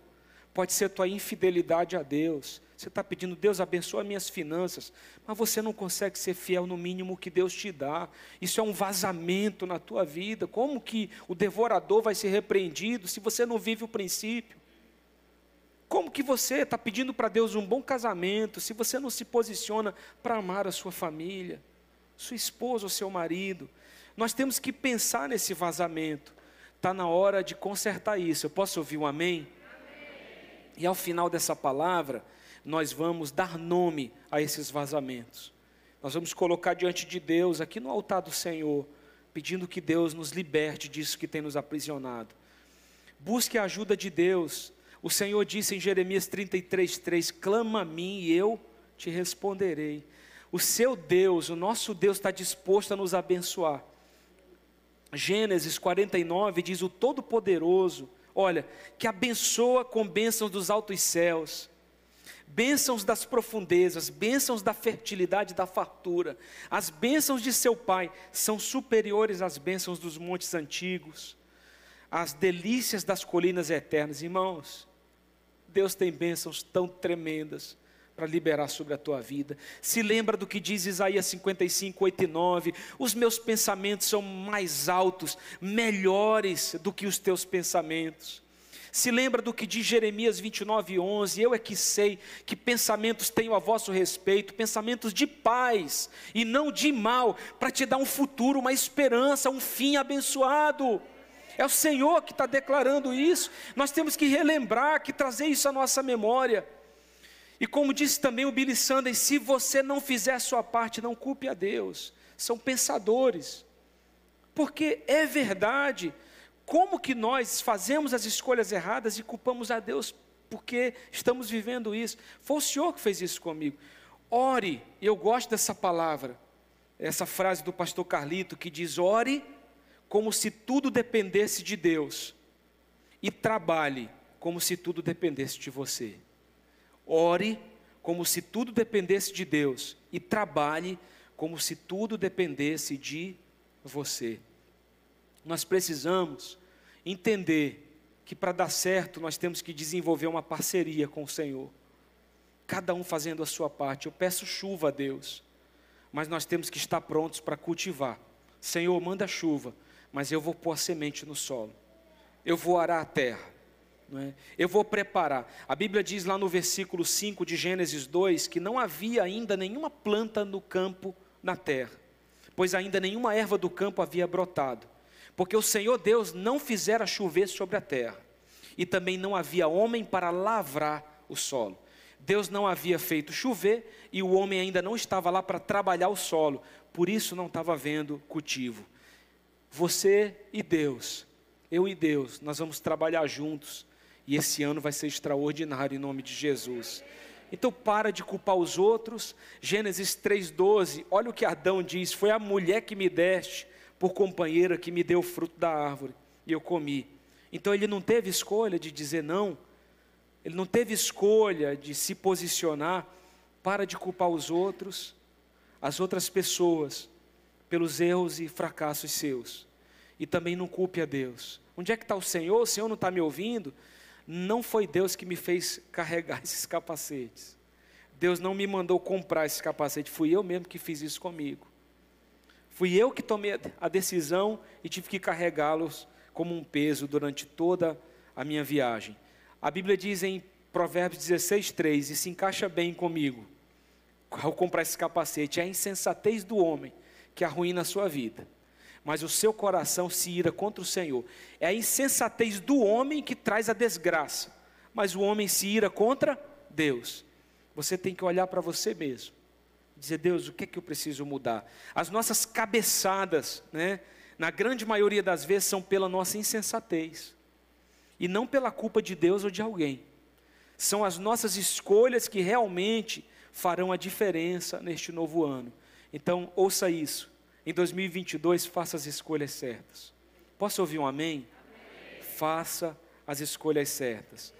Pode ser tua infidelidade a Deus. Você está pedindo, Deus abençoa minhas finanças, mas você não consegue ser fiel no mínimo que Deus te dá. Isso é um vazamento na tua vida. Como que o devorador vai ser repreendido se você não vive o princípio? Como que você está pedindo para Deus um bom casamento, se você não se posiciona para amar a sua família, sua esposa ou seu marido? Nós temos que pensar nesse vazamento. Está na hora de consertar isso. Eu posso ouvir um amém? E ao final dessa palavra, nós vamos dar nome a esses vazamentos. Nós vamos colocar diante de Deus, aqui no altar do Senhor, pedindo que Deus nos liberte disso que tem nos aprisionado. Busque a ajuda de Deus. O Senhor disse em Jeremias 33, 3: Clama a mim e eu te responderei. O seu Deus, o nosso Deus, está disposto a nos abençoar. Gênesis 49 diz: O Todo-Poderoso, olha, que abençoa com bênçãos dos altos céus, bênçãos das profundezas, bênçãos da fertilidade e da fartura. As bênçãos de seu Pai são superiores às bênçãos dos montes antigos, às delícias das colinas eternas. Irmãos, Deus tem bênçãos tão tremendas para liberar sobre a tua vida. Se lembra do que diz Isaías 55, 8 e 9: Os meus pensamentos são mais altos, melhores do que os teus pensamentos. Se lembra do que diz Jeremias 29, 11: Eu é que sei que pensamentos tenho a vosso respeito, pensamentos de paz e não de mal, para te dar um futuro, uma esperança, um fim abençoado. É o Senhor que está declarando isso. Nós temos que relembrar, que trazer isso à nossa memória. E como disse também o Billy Sanders, se você não fizer a sua parte, não culpe a Deus. São pensadores. Porque é verdade. Como que nós fazemos as escolhas erradas e culpamos a Deus porque estamos vivendo isso? Foi o Senhor que fez isso comigo. Ore, eu gosto dessa palavra, essa frase do pastor Carlito que diz: ore como se tudo dependesse de Deus, e trabalhe como se tudo dependesse de você. Ore como se tudo dependesse de Deus e trabalhe como se tudo dependesse de você. Nós precisamos entender que para dar certo nós temos que desenvolver uma parceria com o Senhor. Cada um fazendo a sua parte. Eu peço chuva a Deus, mas nós temos que estar prontos para cultivar. Senhor, manda chuva, mas eu vou pôr a semente no solo. Eu vou arar a terra é? Eu vou preparar. A Bíblia diz lá no versículo 5 de Gênesis 2 que não havia ainda nenhuma planta no campo na terra, pois ainda nenhuma erva do campo havia brotado, porque o Senhor Deus não fizera chover sobre a terra, e também não havia homem para lavrar o solo. Deus não havia feito chover e o homem ainda não estava lá para trabalhar o solo, por isso não estava havendo cultivo. Você e Deus, eu e Deus, nós vamos trabalhar juntos e esse ano vai ser extraordinário em nome de Jesus. Então para de culpar os outros. Gênesis 3:12. Olha o que Adão diz: "Foi a mulher que me deste por companheira que me deu o fruto da árvore e eu comi". Então ele não teve escolha de dizer não. Ele não teve escolha de se posicionar. Para de culpar os outros, as outras pessoas pelos erros e fracassos seus. E também não culpe a Deus. Onde é que está o Senhor? O Senhor não está me ouvindo? Não foi Deus que me fez carregar *laughs* esses capacetes. Deus não me mandou comprar esse capacete, fui eu mesmo que fiz isso comigo. Fui eu que tomei a decisão e tive que carregá-los como um peso durante toda a minha viagem. A Bíblia diz em Provérbios 16, 3, e se encaixa bem comigo, ao comprar esse capacete, é a insensatez do homem que arruína a sua vida mas o seu coração se ira contra o Senhor. É a insensatez do homem que traz a desgraça, mas o homem se ira contra Deus. Você tem que olhar para você mesmo, dizer: Deus, o que é que eu preciso mudar? As nossas cabeçadas, né, na grande maioria das vezes, são pela nossa insensatez, e não pela culpa de Deus ou de alguém. São as nossas escolhas que realmente farão a diferença neste novo ano. Então, ouça isso em 2022, faça as escolhas certas. Posso ouvir um amém? amém? Faça as escolhas certas.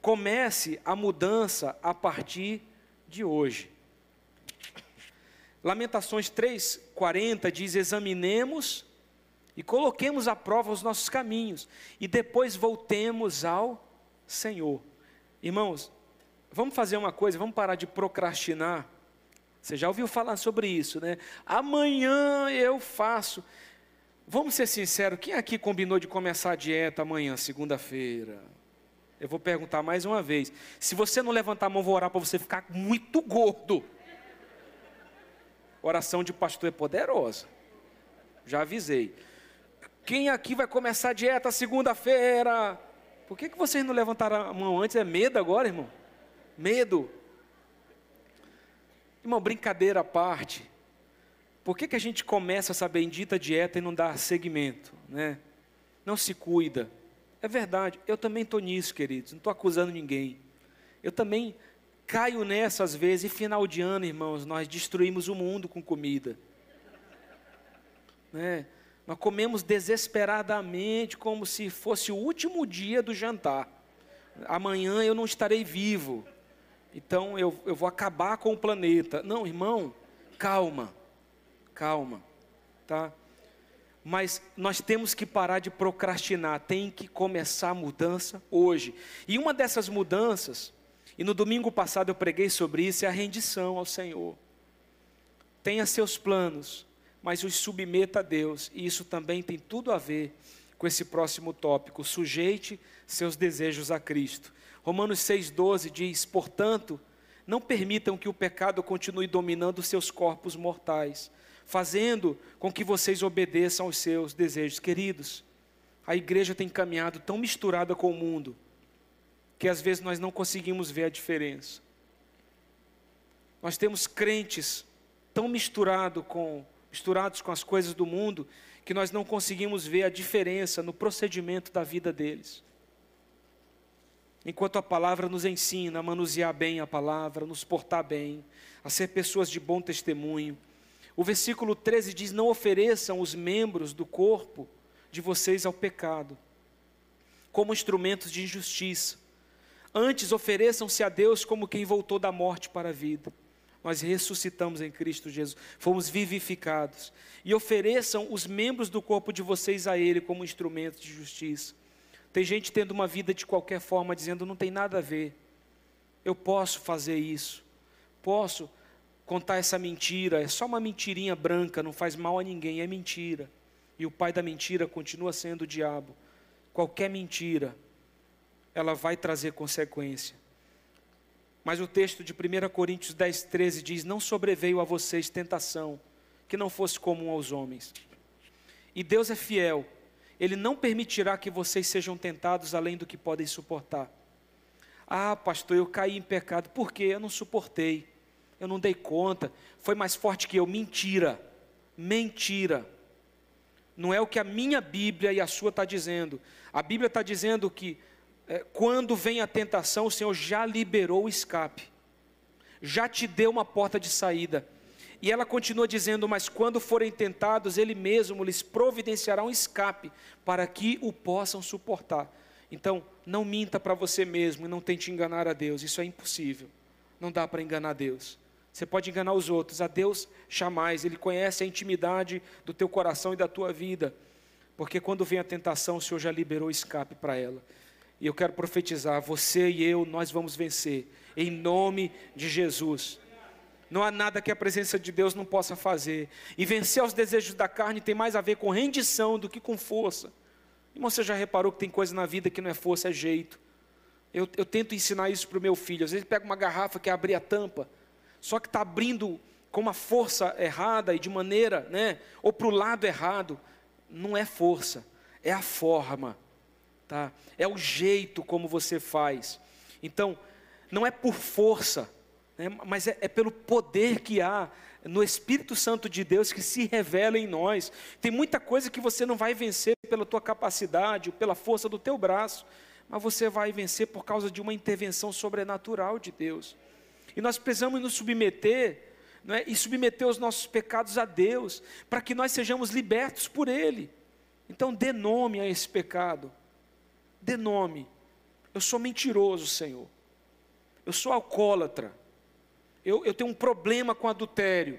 Comece a mudança a partir de hoje. Lamentações 3:40 diz: "Examinemos e coloquemos à prova os nossos caminhos e depois voltemos ao Senhor". Irmãos, vamos fazer uma coisa, vamos parar de procrastinar você já ouviu falar sobre isso, né? Amanhã eu faço. Vamos ser sinceros, quem aqui combinou de começar a dieta amanhã, segunda-feira? Eu vou perguntar mais uma vez. Se você não levantar a mão, vou orar para você ficar muito gordo. Oração de pastor é poderosa. Já avisei. Quem aqui vai começar a dieta segunda-feira? Por que, que vocês não levantaram a mão antes? É medo agora, irmão? Medo. Irmão, brincadeira à parte. Por que, que a gente começa essa bendita dieta e não dá seguimento? Né? Não se cuida. É verdade, eu também estou nisso, queridos, não estou acusando ninguém. Eu também caio nessa às vezes, e final de ano, irmãos, nós destruímos o mundo com comida. Né? Nós comemos desesperadamente, como se fosse o último dia do jantar. Amanhã eu não estarei vivo, então eu, eu vou acabar com o planeta. Não, irmão, calma, calma, tá? mas nós temos que parar de procrastinar, tem que começar a mudança hoje. E uma dessas mudanças, e no domingo passado eu preguei sobre isso, é a rendição ao Senhor. Tenha seus planos, mas os submeta a Deus, e isso também tem tudo a ver com esse próximo tópico: sujeite seus desejos a Cristo. Romanos 6,12 diz: portanto, não permitam que o pecado continue dominando seus corpos mortais fazendo com que vocês obedeçam aos seus desejos. Queridos, a igreja tem caminhado tão misturada com o mundo, que às vezes nós não conseguimos ver a diferença. Nós temos crentes tão misturado com, misturados com as coisas do mundo, que nós não conseguimos ver a diferença no procedimento da vida deles. Enquanto a palavra nos ensina a manusear bem a palavra, nos portar bem, a ser pessoas de bom testemunho, o versículo 13 diz: Não ofereçam os membros do corpo de vocês ao pecado, como instrumentos de injustiça. Antes, ofereçam-se a Deus como quem voltou da morte para a vida. Nós ressuscitamos em Cristo Jesus, fomos vivificados. E ofereçam os membros do corpo de vocês a Ele como instrumentos de justiça. Tem gente tendo uma vida de qualquer forma, dizendo: não tem nada a ver, eu posso fazer isso, posso contar essa mentira, é só uma mentirinha branca, não faz mal a ninguém, é mentira. E o pai da mentira continua sendo o diabo. Qualquer mentira, ela vai trazer consequência. Mas o texto de 1 Coríntios 10, 13 diz: Não sobreveio a vocês tentação que não fosse comum aos homens. E Deus é fiel, Ele não permitirá que vocês sejam tentados além do que podem suportar. Ah, pastor, eu caí em pecado, por quê? Eu não suportei eu não dei conta, foi mais forte que eu. Mentira, mentira. Não é o que a minha Bíblia e a sua está dizendo. A Bíblia está dizendo que é, quando vem a tentação, o Senhor já liberou o escape, já te deu uma porta de saída. E ela continua dizendo: Mas quando forem tentados, Ele mesmo lhes providenciará um escape para que o possam suportar. Então, não minta para você mesmo e não tente enganar a Deus, isso é impossível. Não dá para enganar Deus. Você pode enganar os outros, a Deus jamais. Ele conhece a intimidade do teu coração e da tua vida. Porque quando vem a tentação, o Senhor já liberou escape para ela. E eu quero profetizar: você e eu, nós vamos vencer, em nome de Jesus. Não há nada que a presença de Deus não possa fazer. E vencer os desejos da carne tem mais a ver com rendição do que com força. Irmão, você já reparou que tem coisa na vida que não é força, é jeito. Eu, eu tento ensinar isso para o meu filho. Às vezes pega uma garrafa que abrir a tampa só que está abrindo com uma força errada e de maneira, né, ou para o lado errado, não é força, é a forma, tá? É o jeito como você faz. Então, não é por força, né, mas é, é pelo poder que há no Espírito Santo de Deus que se revela em nós. Tem muita coisa que você não vai vencer pela tua capacidade, ou pela força do teu braço, mas você vai vencer por causa de uma intervenção sobrenatural de Deus. E nós precisamos nos submeter não é? e submeter os nossos pecados a Deus, para que nós sejamos libertos por Ele. Então, dê nome a esse pecado, dê nome. Eu sou mentiroso, Senhor. Eu sou alcoólatra. Eu, eu tenho um problema com adultério.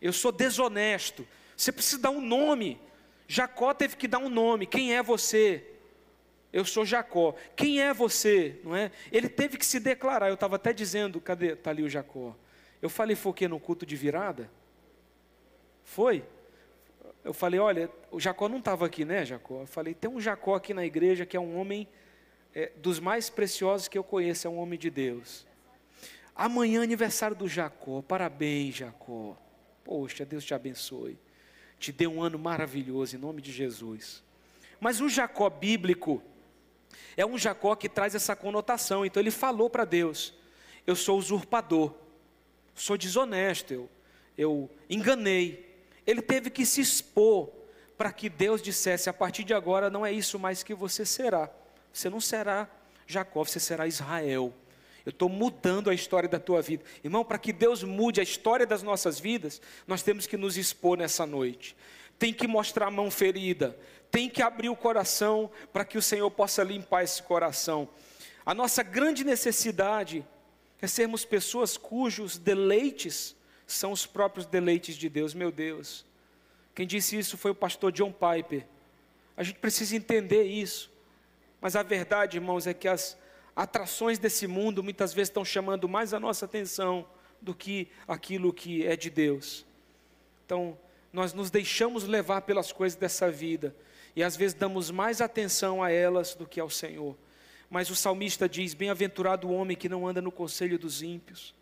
Eu sou desonesto. Você precisa dar um nome. Jacó teve que dar um nome. Quem é você? eu sou Jacó. Quem é você? Não é? Ele teve que se declarar. Eu estava até dizendo, cadê? Está ali o Jacó. Eu falei, foi o quê? No culto de virada? Foi? Eu falei, olha, o Jacó não estava aqui, né, Jacó? Eu falei, tem um Jacó aqui na igreja que é um homem é, dos mais preciosos que eu conheço, é um homem de Deus. Amanhã é aniversário do Jacó, parabéns, Jacó. Poxa, Deus te abençoe. Te dê um ano maravilhoso em nome de Jesus. Mas o Jacó bíblico, É um Jacó que traz essa conotação. Então ele falou para Deus: Eu sou usurpador, sou desonesto, eu, eu enganei. Ele teve que se expor para que Deus dissesse: A partir de agora não é isso mais que você será. Você não será Jacó, você será Israel. Eu estou mudando a história da tua vida. Irmão, para que Deus mude a história das nossas vidas, nós temos que nos expor nessa noite. Tem que mostrar a mão ferida, tem que abrir o coração para que o Senhor possa limpar esse coração. A nossa grande necessidade é sermos pessoas cujos deleites são os próprios deleites de Deus, meu Deus. Quem disse isso foi o pastor John Piper. A gente precisa entender isso. Mas a verdade, irmãos, é que as atrações desse mundo muitas vezes estão chamando mais a nossa atenção do que aquilo que é de Deus. Então, nós nos deixamos levar pelas coisas dessa vida e às vezes damos mais atenção a elas do que ao Senhor. Mas o salmista diz: Bem-aventurado o homem que não anda no conselho dos ímpios,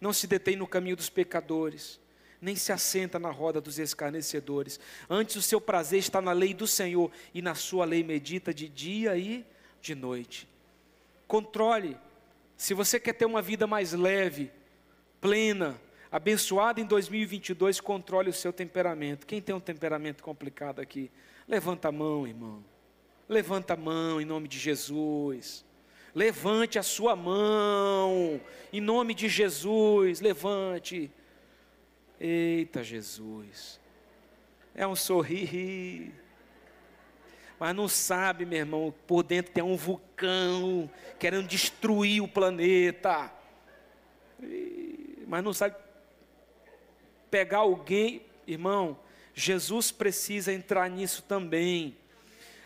não se detém no caminho dos pecadores, nem se assenta na roda dos escarnecedores. Antes o seu prazer está na lei do Senhor, e na sua lei medita de dia e de noite. Controle, se você quer ter uma vida mais leve, plena, abençoada em 2022, controle o seu temperamento. Quem tem um temperamento complicado aqui? Levanta a mão, irmão. Levanta a mão em nome de Jesus. Levante a sua mão em nome de Jesus. Levante. Eita Jesus. É um sorrir. Mas não sabe, meu irmão, por dentro tem um vulcão querendo destruir o planeta. Mas não sabe pegar alguém, irmão, Jesus precisa entrar nisso também.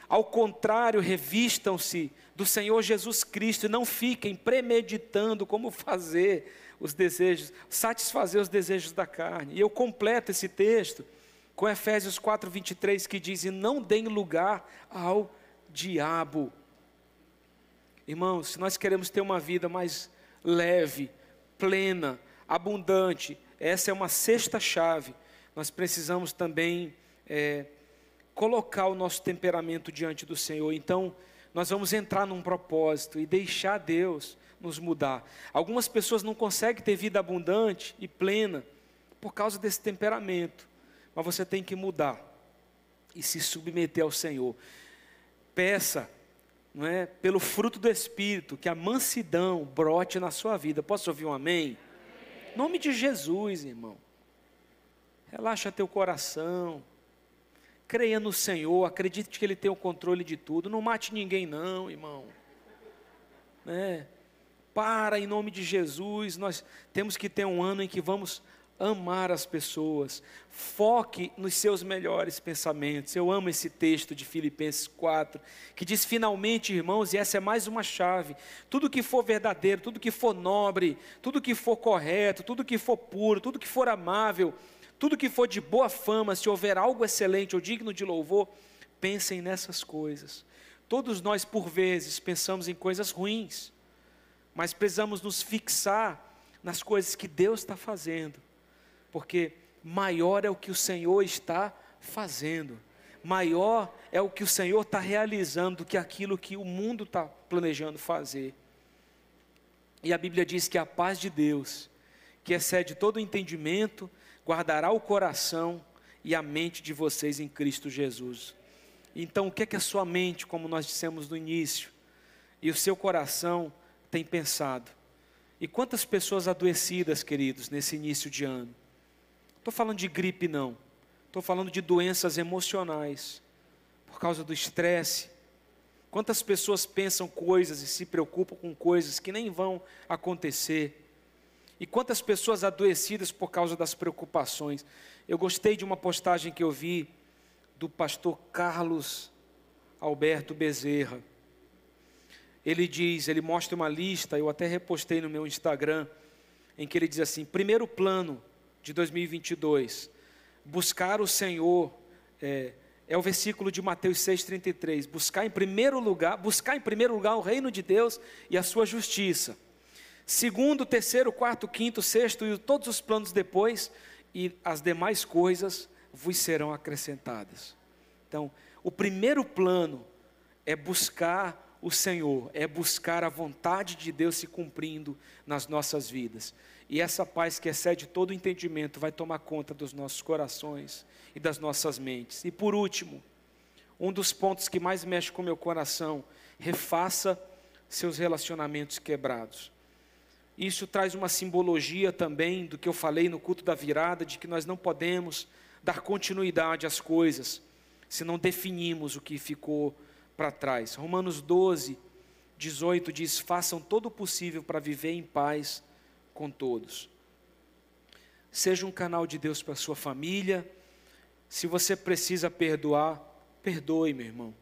Ao contrário, revistam-se do Senhor Jesus Cristo e não fiquem premeditando como fazer os desejos, satisfazer os desejos da carne. E eu completo esse texto com Efésios 4, 23, que diz: E não deem lugar ao diabo. Irmãos, se nós queremos ter uma vida mais leve, plena, abundante, essa é uma sexta chave nós precisamos também é, colocar o nosso temperamento diante do Senhor. Então, nós vamos entrar num propósito e deixar Deus nos mudar. Algumas pessoas não conseguem ter vida abundante e plena por causa desse temperamento, mas você tem que mudar e se submeter ao Senhor. Peça, não é, pelo fruto do Espírito, que a mansidão brote na sua vida. Posso ouvir um amém? Em nome de Jesus, irmão. Relaxa teu coração. Creia no Senhor, acredite que Ele tem o controle de tudo. Não mate ninguém, não, irmão. Né? Para em nome de Jesus. Nós temos que ter um ano em que vamos amar as pessoas. Foque nos seus melhores pensamentos. Eu amo esse texto de Filipenses 4, que diz: finalmente, irmãos, e essa é mais uma chave: tudo que for verdadeiro, tudo que for nobre, tudo que for correto, tudo que for puro, tudo que for amável tudo que for de boa fama, se houver algo excelente ou digno de louvor, pensem nessas coisas. Todos nós, por vezes, pensamos em coisas ruins, mas precisamos nos fixar nas coisas que Deus está fazendo, porque maior é o que o Senhor está fazendo, maior é o que o Senhor está realizando do que aquilo que o mundo está planejando fazer. E a Bíblia diz que a paz de Deus, que excede todo o entendimento, guardará o coração e a mente de vocês em Cristo Jesus. Então, o que é que a sua mente, como nós dissemos no início, e o seu coração tem pensado? E quantas pessoas adoecidas, queridos, nesse início de ano? Estou falando de gripe, não. Estou falando de doenças emocionais, por causa do estresse. Quantas pessoas pensam coisas e se preocupam com coisas que nem vão acontecer? E quantas pessoas adoecidas por causa das preocupações. Eu gostei de uma postagem que eu vi do pastor Carlos Alberto Bezerra. Ele diz, ele mostra uma lista, eu até repostei no meu Instagram, em que ele diz assim: primeiro plano de 2022, buscar o Senhor, é, é o versículo de Mateus 6,33, buscar em primeiro lugar, buscar em primeiro lugar o reino de Deus e a sua justiça segundo, terceiro, quarto, quinto, sexto e todos os planos depois, e as demais coisas vos serão acrescentadas. Então, o primeiro plano é buscar o Senhor, é buscar a vontade de Deus se cumprindo nas nossas vidas. E essa paz que excede todo entendimento vai tomar conta dos nossos corações e das nossas mentes. E por último, um dos pontos que mais mexe com meu coração, refaça seus relacionamentos quebrados. Isso traz uma simbologia também do que eu falei no culto da virada, de que nós não podemos dar continuidade às coisas se não definimos o que ficou para trás. Romanos 12, 18 diz: façam todo o possível para viver em paz com todos. Seja um canal de Deus para sua família. Se você precisa perdoar, perdoe, meu irmão.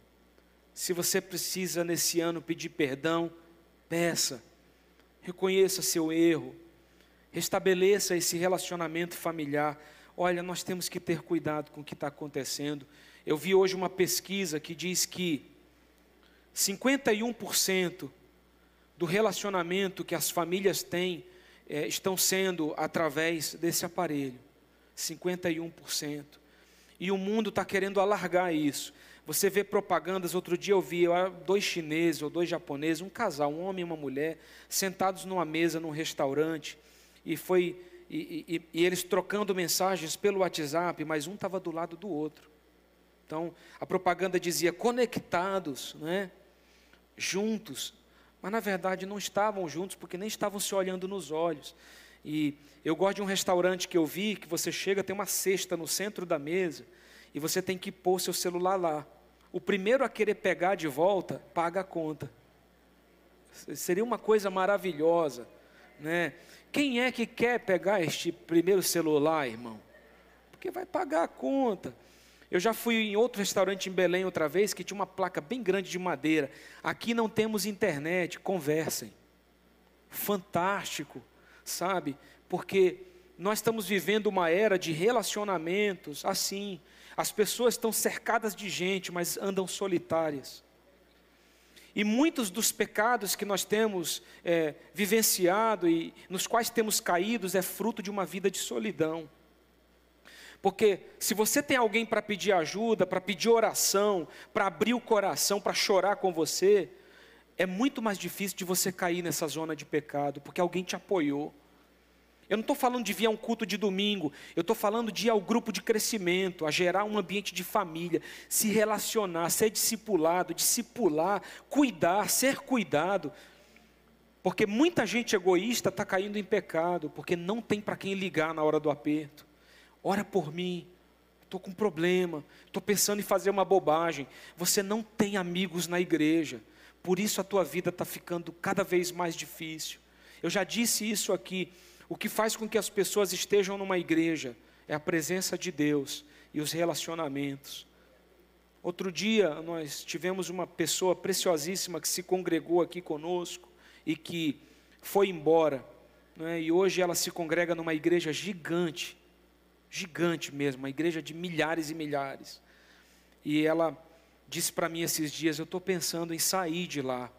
Se você precisa nesse ano pedir perdão, peça. Reconheça seu erro. Restabeleça esse relacionamento familiar. Olha, nós temos que ter cuidado com o que está acontecendo. Eu vi hoje uma pesquisa que diz que 51% do relacionamento que as famílias têm é, estão sendo através desse aparelho. 51%. E o mundo está querendo alargar isso. Você vê propagandas, outro dia eu vi dois chineses ou dois japoneses, um casal, um homem e uma mulher, sentados numa mesa num restaurante, e foi e, e, e eles trocando mensagens pelo WhatsApp, mas um estava do lado do outro. Então, a propaganda dizia conectados, né? juntos, mas na verdade não estavam juntos porque nem estavam se olhando nos olhos. E eu gosto de um restaurante que eu vi que você chega, tem uma cesta no centro da mesa e você tem que pôr seu celular lá. O primeiro a querer pegar de volta, paga a conta. Seria uma coisa maravilhosa, né? Quem é que quer pegar este primeiro celular, irmão? Porque vai pagar a conta. Eu já fui em outro restaurante em Belém outra vez que tinha uma placa bem grande de madeira. Aqui não temos internet, conversem. Fantástico, sabe? Porque nós estamos vivendo uma era de relacionamentos assim. As pessoas estão cercadas de gente, mas andam solitárias. E muitos dos pecados que nós temos é, vivenciado e nos quais temos caído é fruto de uma vida de solidão. Porque se você tem alguém para pedir ajuda, para pedir oração, para abrir o coração, para chorar com você, é muito mais difícil de você cair nessa zona de pecado, porque alguém te apoiou. Eu não estou falando de vir a um culto de domingo, eu estou falando de ir ao grupo de crescimento, a gerar um ambiente de família, se relacionar, ser discipulado, discipular, cuidar, ser cuidado. Porque muita gente egoísta está caindo em pecado, porque não tem para quem ligar na hora do aperto ora por mim, estou com um problema, estou pensando em fazer uma bobagem. Você não tem amigos na igreja, por isso a tua vida está ficando cada vez mais difícil. Eu já disse isso aqui. O que faz com que as pessoas estejam numa igreja é a presença de Deus e os relacionamentos. Outro dia nós tivemos uma pessoa preciosíssima que se congregou aqui conosco e que foi embora. Né? E hoje ela se congrega numa igreja gigante gigante mesmo, uma igreja de milhares e milhares. E ela disse para mim esses dias: Eu estou pensando em sair de lá,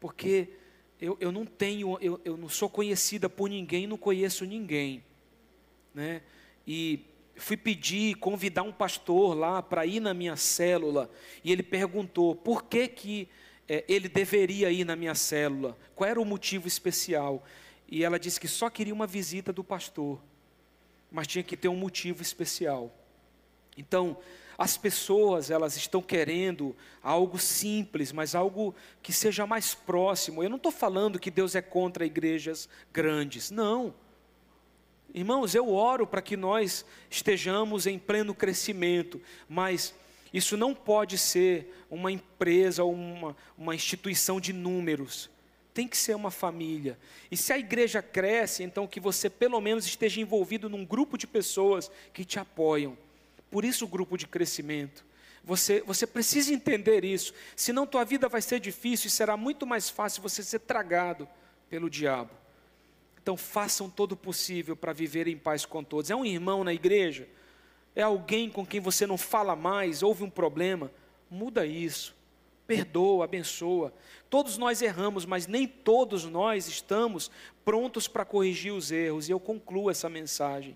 porque eu, eu não tenho, eu, eu não sou conhecida por ninguém, não conheço ninguém. Né? E fui pedir, convidar um pastor lá para ir na minha célula, e ele perguntou por que, que é, ele deveria ir na minha célula, qual era o motivo especial. E ela disse que só queria uma visita do pastor mas tinha que ter um motivo especial. Então, as pessoas, elas estão querendo algo simples, mas algo que seja mais próximo. Eu não estou falando que Deus é contra igrejas grandes, não. Irmãos, eu oro para que nós estejamos em pleno crescimento, mas isso não pode ser uma empresa ou uma, uma instituição de números tem que ser uma família. E se a igreja cresce, então que você pelo menos esteja envolvido num grupo de pessoas que te apoiam. Por isso o grupo de crescimento. Você, você precisa entender isso, senão tua vida vai ser difícil e será muito mais fácil você ser tragado pelo diabo. Então façam todo o possível para viver em paz com todos. É um irmão na igreja? É alguém com quem você não fala mais, houve um problema? Muda isso perdoa, abençoa. Todos nós erramos, mas nem todos nós estamos prontos para corrigir os erros. E eu concluo essa mensagem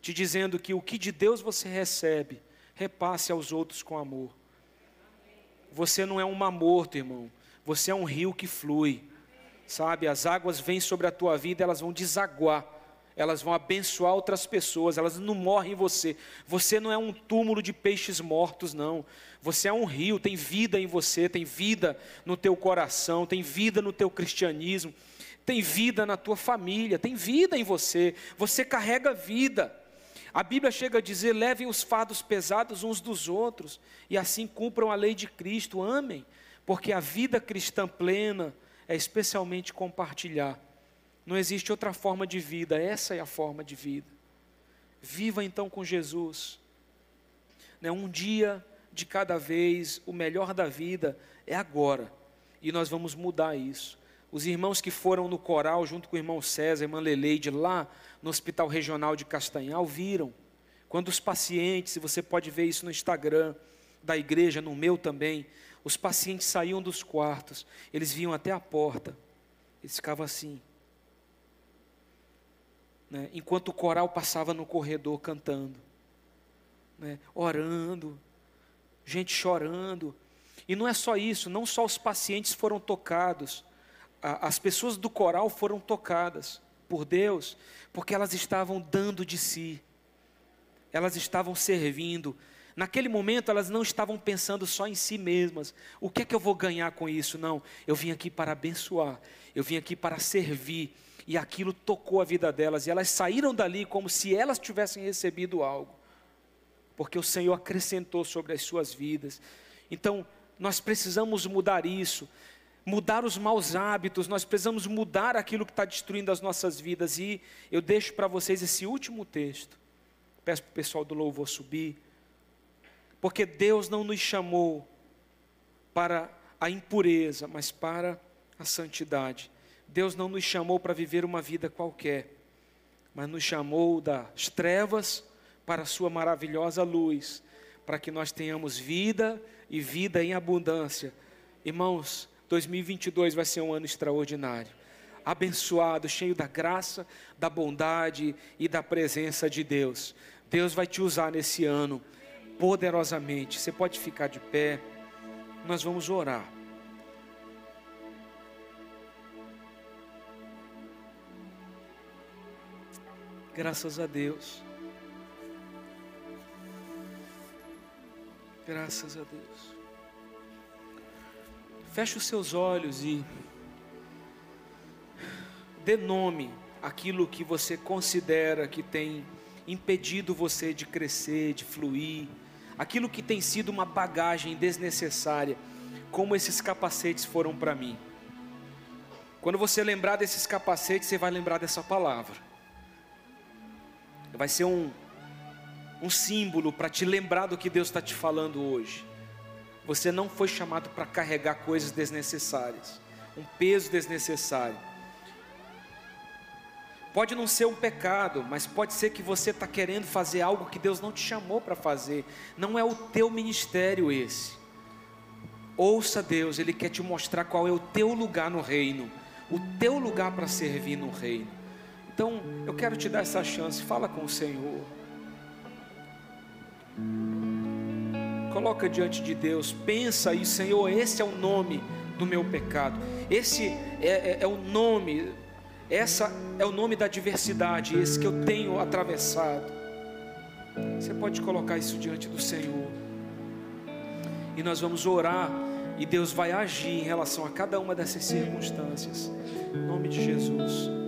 te dizendo que o que de Deus você recebe, repasse aos outros com amor. Você não é um morto, irmão. Você é um rio que flui, sabe? As águas vêm sobre a tua vida, elas vão desaguar, elas vão abençoar outras pessoas, elas não morrem em você. Você não é um túmulo de peixes mortos, não. Você é um rio, tem vida em você, tem vida no teu coração, tem vida no teu cristianismo, tem vida na tua família, tem vida em você. Você carrega vida. A Bíblia chega a dizer: levem os fardos pesados uns dos outros, e assim cumpram a lei de Cristo, amem, porque a vida cristã plena é especialmente compartilhar. Não existe outra forma de vida, essa é a forma de vida. Viva então com Jesus. Né, um dia de cada vez, o melhor da vida é agora, e nós vamos mudar isso. Os irmãos que foram no coral, junto com o irmão César, irmã Leleide, lá no Hospital Regional de Castanhal, viram. Quando os pacientes, você pode ver isso no Instagram da igreja, no meu também, os pacientes saíam dos quartos, eles vinham até a porta, eles ficavam assim. Né? Enquanto o coral passava no corredor cantando, né? orando, gente chorando. E não é só isso, não só os pacientes foram tocados, as pessoas do coral foram tocadas por Deus, porque elas estavam dando de si, elas estavam servindo. Naquele momento elas não estavam pensando só em si mesmas, o que é que eu vou ganhar com isso? Não, eu vim aqui para abençoar, eu vim aqui para servir, e aquilo tocou a vida delas, e elas saíram dali como se elas tivessem recebido algo, porque o Senhor acrescentou sobre as suas vidas. Então, nós precisamos mudar isso mudar os maus hábitos, nós precisamos mudar aquilo que está destruindo as nossas vidas. E eu deixo para vocês esse último texto. Peço para o pessoal do louvor subir. Porque Deus não nos chamou para a impureza, mas para a santidade. Deus não nos chamou para viver uma vida qualquer, mas nos chamou das trevas para a sua maravilhosa luz, para que nós tenhamos vida e vida em abundância. Irmãos, 2022 vai ser um ano extraordinário, abençoado, cheio da graça, da bondade e da presença de Deus. Deus vai te usar nesse ano poderosamente. Você pode ficar de pé, nós vamos orar. Graças a Deus. Graças a Deus. Feche os seus olhos e dê nome àquilo que você considera que tem impedido você de crescer, de fluir, aquilo que tem sido uma bagagem desnecessária, como esses capacetes foram para mim. Quando você lembrar desses capacetes, você vai lembrar dessa palavra. Vai ser um, um símbolo para te lembrar do que Deus está te falando hoje. Você não foi chamado para carregar coisas desnecessárias, um peso desnecessário. Pode não ser um pecado, mas pode ser que você está querendo fazer algo que Deus não te chamou para fazer. Não é o teu ministério esse. Ouça Deus, Ele quer te mostrar qual é o teu lugar no reino, o teu lugar para servir no reino. Então, eu quero te dar essa chance, fala com o Senhor. Coloca diante de Deus, pensa aí, Senhor, esse é o nome do meu pecado, esse é, é, é o nome, essa é o nome da diversidade, esse que eu tenho atravessado. Você pode colocar isso diante do Senhor, e nós vamos orar, e Deus vai agir em relação a cada uma dessas circunstâncias, em nome de Jesus.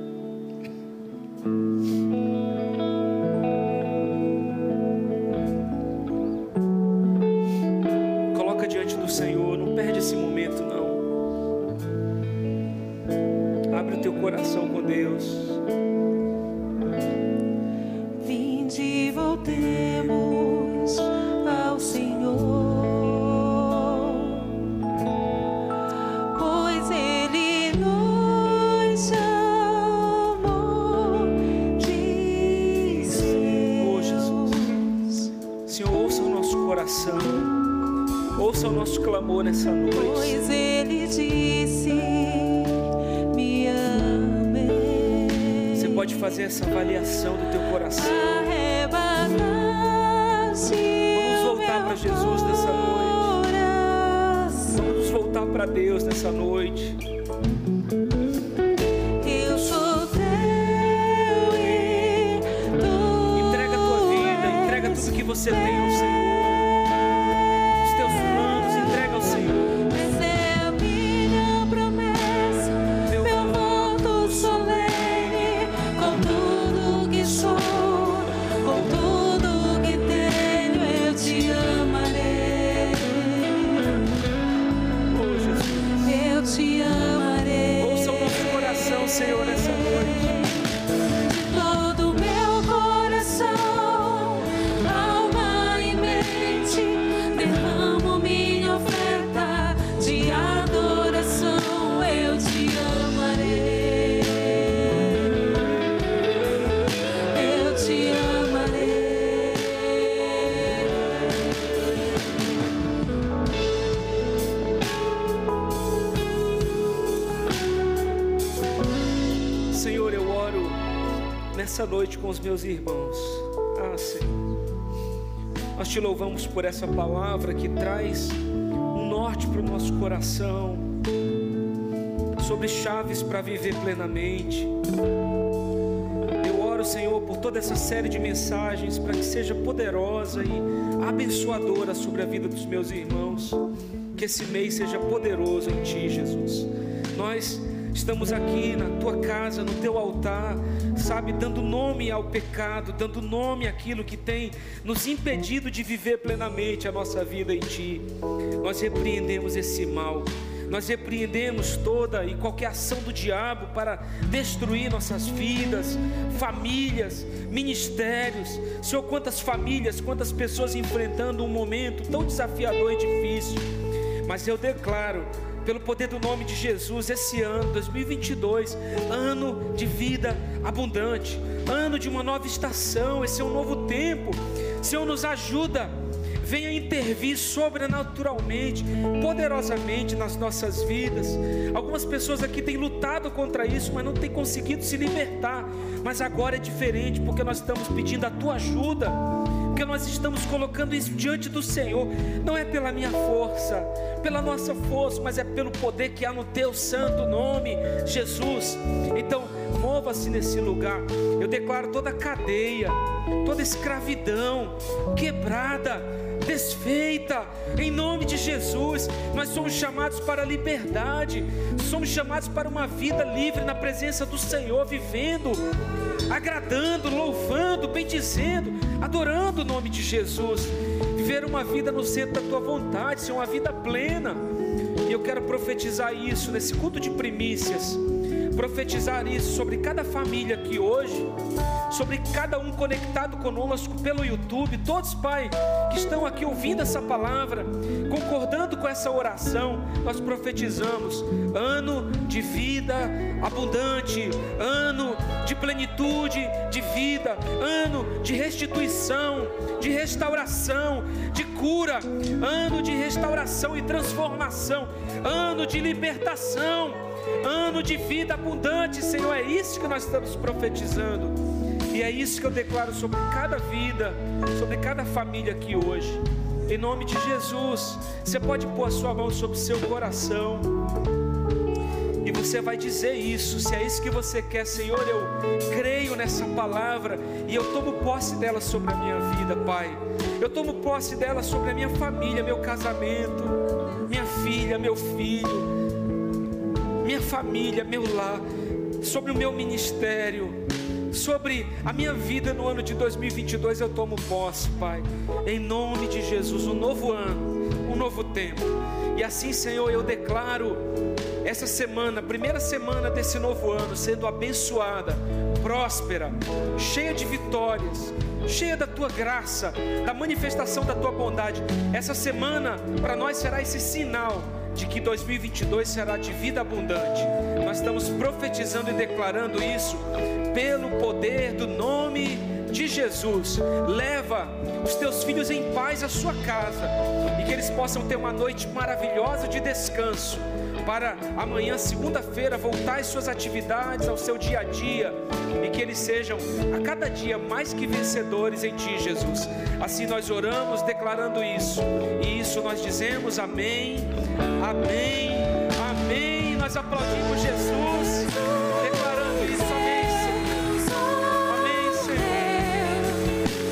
Nessa noite com os meus irmãos. Ah, Senhor. Nós te louvamos por essa palavra que traz um norte para o nosso coração, sobre chaves para viver plenamente. Eu oro, Senhor, por toda essa série de mensagens para que seja poderosa e abençoadora sobre a vida dos meus irmãos. Que esse mês seja poderoso em Ti, Jesus. Nós estamos aqui na Tua casa, no Teu altar, sabe, dando nome ao pecado, dando nome àquilo que tem nos impedido de viver plenamente a nossa vida em Ti. Nós repreendemos esse mal. Nós repreendemos toda e qualquer ação do diabo para destruir nossas vidas, famílias, ministérios. Senhor, quantas famílias, quantas pessoas enfrentando um momento tão desafiador e difícil. Mas eu declaro, pelo poder do nome de Jesus, esse ano, 2022, ano de vida abundante, ano de uma nova estação, esse é um novo tempo. Senhor, nos ajuda venha intervir sobrenaturalmente, poderosamente nas nossas vidas. Algumas pessoas aqui têm lutado contra isso, mas não têm conseguido se libertar. Mas agora é diferente, porque nós estamos pedindo a tua ajuda, porque nós estamos colocando isso diante do Senhor. Não é pela minha força, pela nossa força, mas é pelo poder que há no teu santo nome, Jesus. Então, mova-se nesse lugar. Eu declaro toda cadeia, toda escravidão quebrada, desfeita, em nome de Jesus. Nós somos chamados para a liberdade, somos chamados para uma vida livre na presença do Senhor, vivendo, agradando, louvando, bendizendo, adorando o nome de Jesus. Viver uma vida no centro da tua vontade, ser uma vida plena. E eu quero profetizar isso nesse culto de primícias profetizar isso sobre cada família aqui hoje, sobre cada um conectado conosco pelo YouTube, todos, Pai, que estão aqui ouvindo essa palavra, concordando com essa oração, nós profetizamos ano de vida abundante, ano de plenitude de vida, ano de restituição, de restauração, de cura, ano de restauração e transformação, ano de libertação ano de vida abundante, Senhor. É isso que nós estamos profetizando. E é isso que eu declaro sobre cada vida, sobre cada família aqui hoje. Em nome de Jesus, você pode pôr a sua mão sobre o seu coração. E você vai dizer isso, se é isso que você quer, Senhor, eu creio nessa palavra e eu tomo posse dela sobre a minha vida, Pai. Eu tomo posse dela sobre a minha família, meu casamento, minha filha, meu filho minha família, meu lar, sobre o meu ministério, sobre a minha vida no ano de 2022, eu tomo posse, Pai, em nome de Jesus, um novo ano, um novo tempo. E assim, Senhor, eu declaro essa semana, primeira semana desse novo ano, sendo abençoada, próspera, cheia de vitórias, cheia da tua graça, da manifestação da tua bondade. Essa semana para nós será esse sinal de que 2022 será de vida abundante. Nós estamos profetizando e declarando isso pelo poder do nome de Jesus. Leva os teus filhos em paz à sua casa e que eles possam ter uma noite maravilhosa de descanso para amanhã, segunda-feira, voltar às suas atividades, ao seu dia a dia, e que eles sejam a cada dia mais que vencedores em Ti, Jesus. Assim nós oramos declarando isso, e isso nós dizemos amém, amém, amém. Nós aplaudimos Jesus.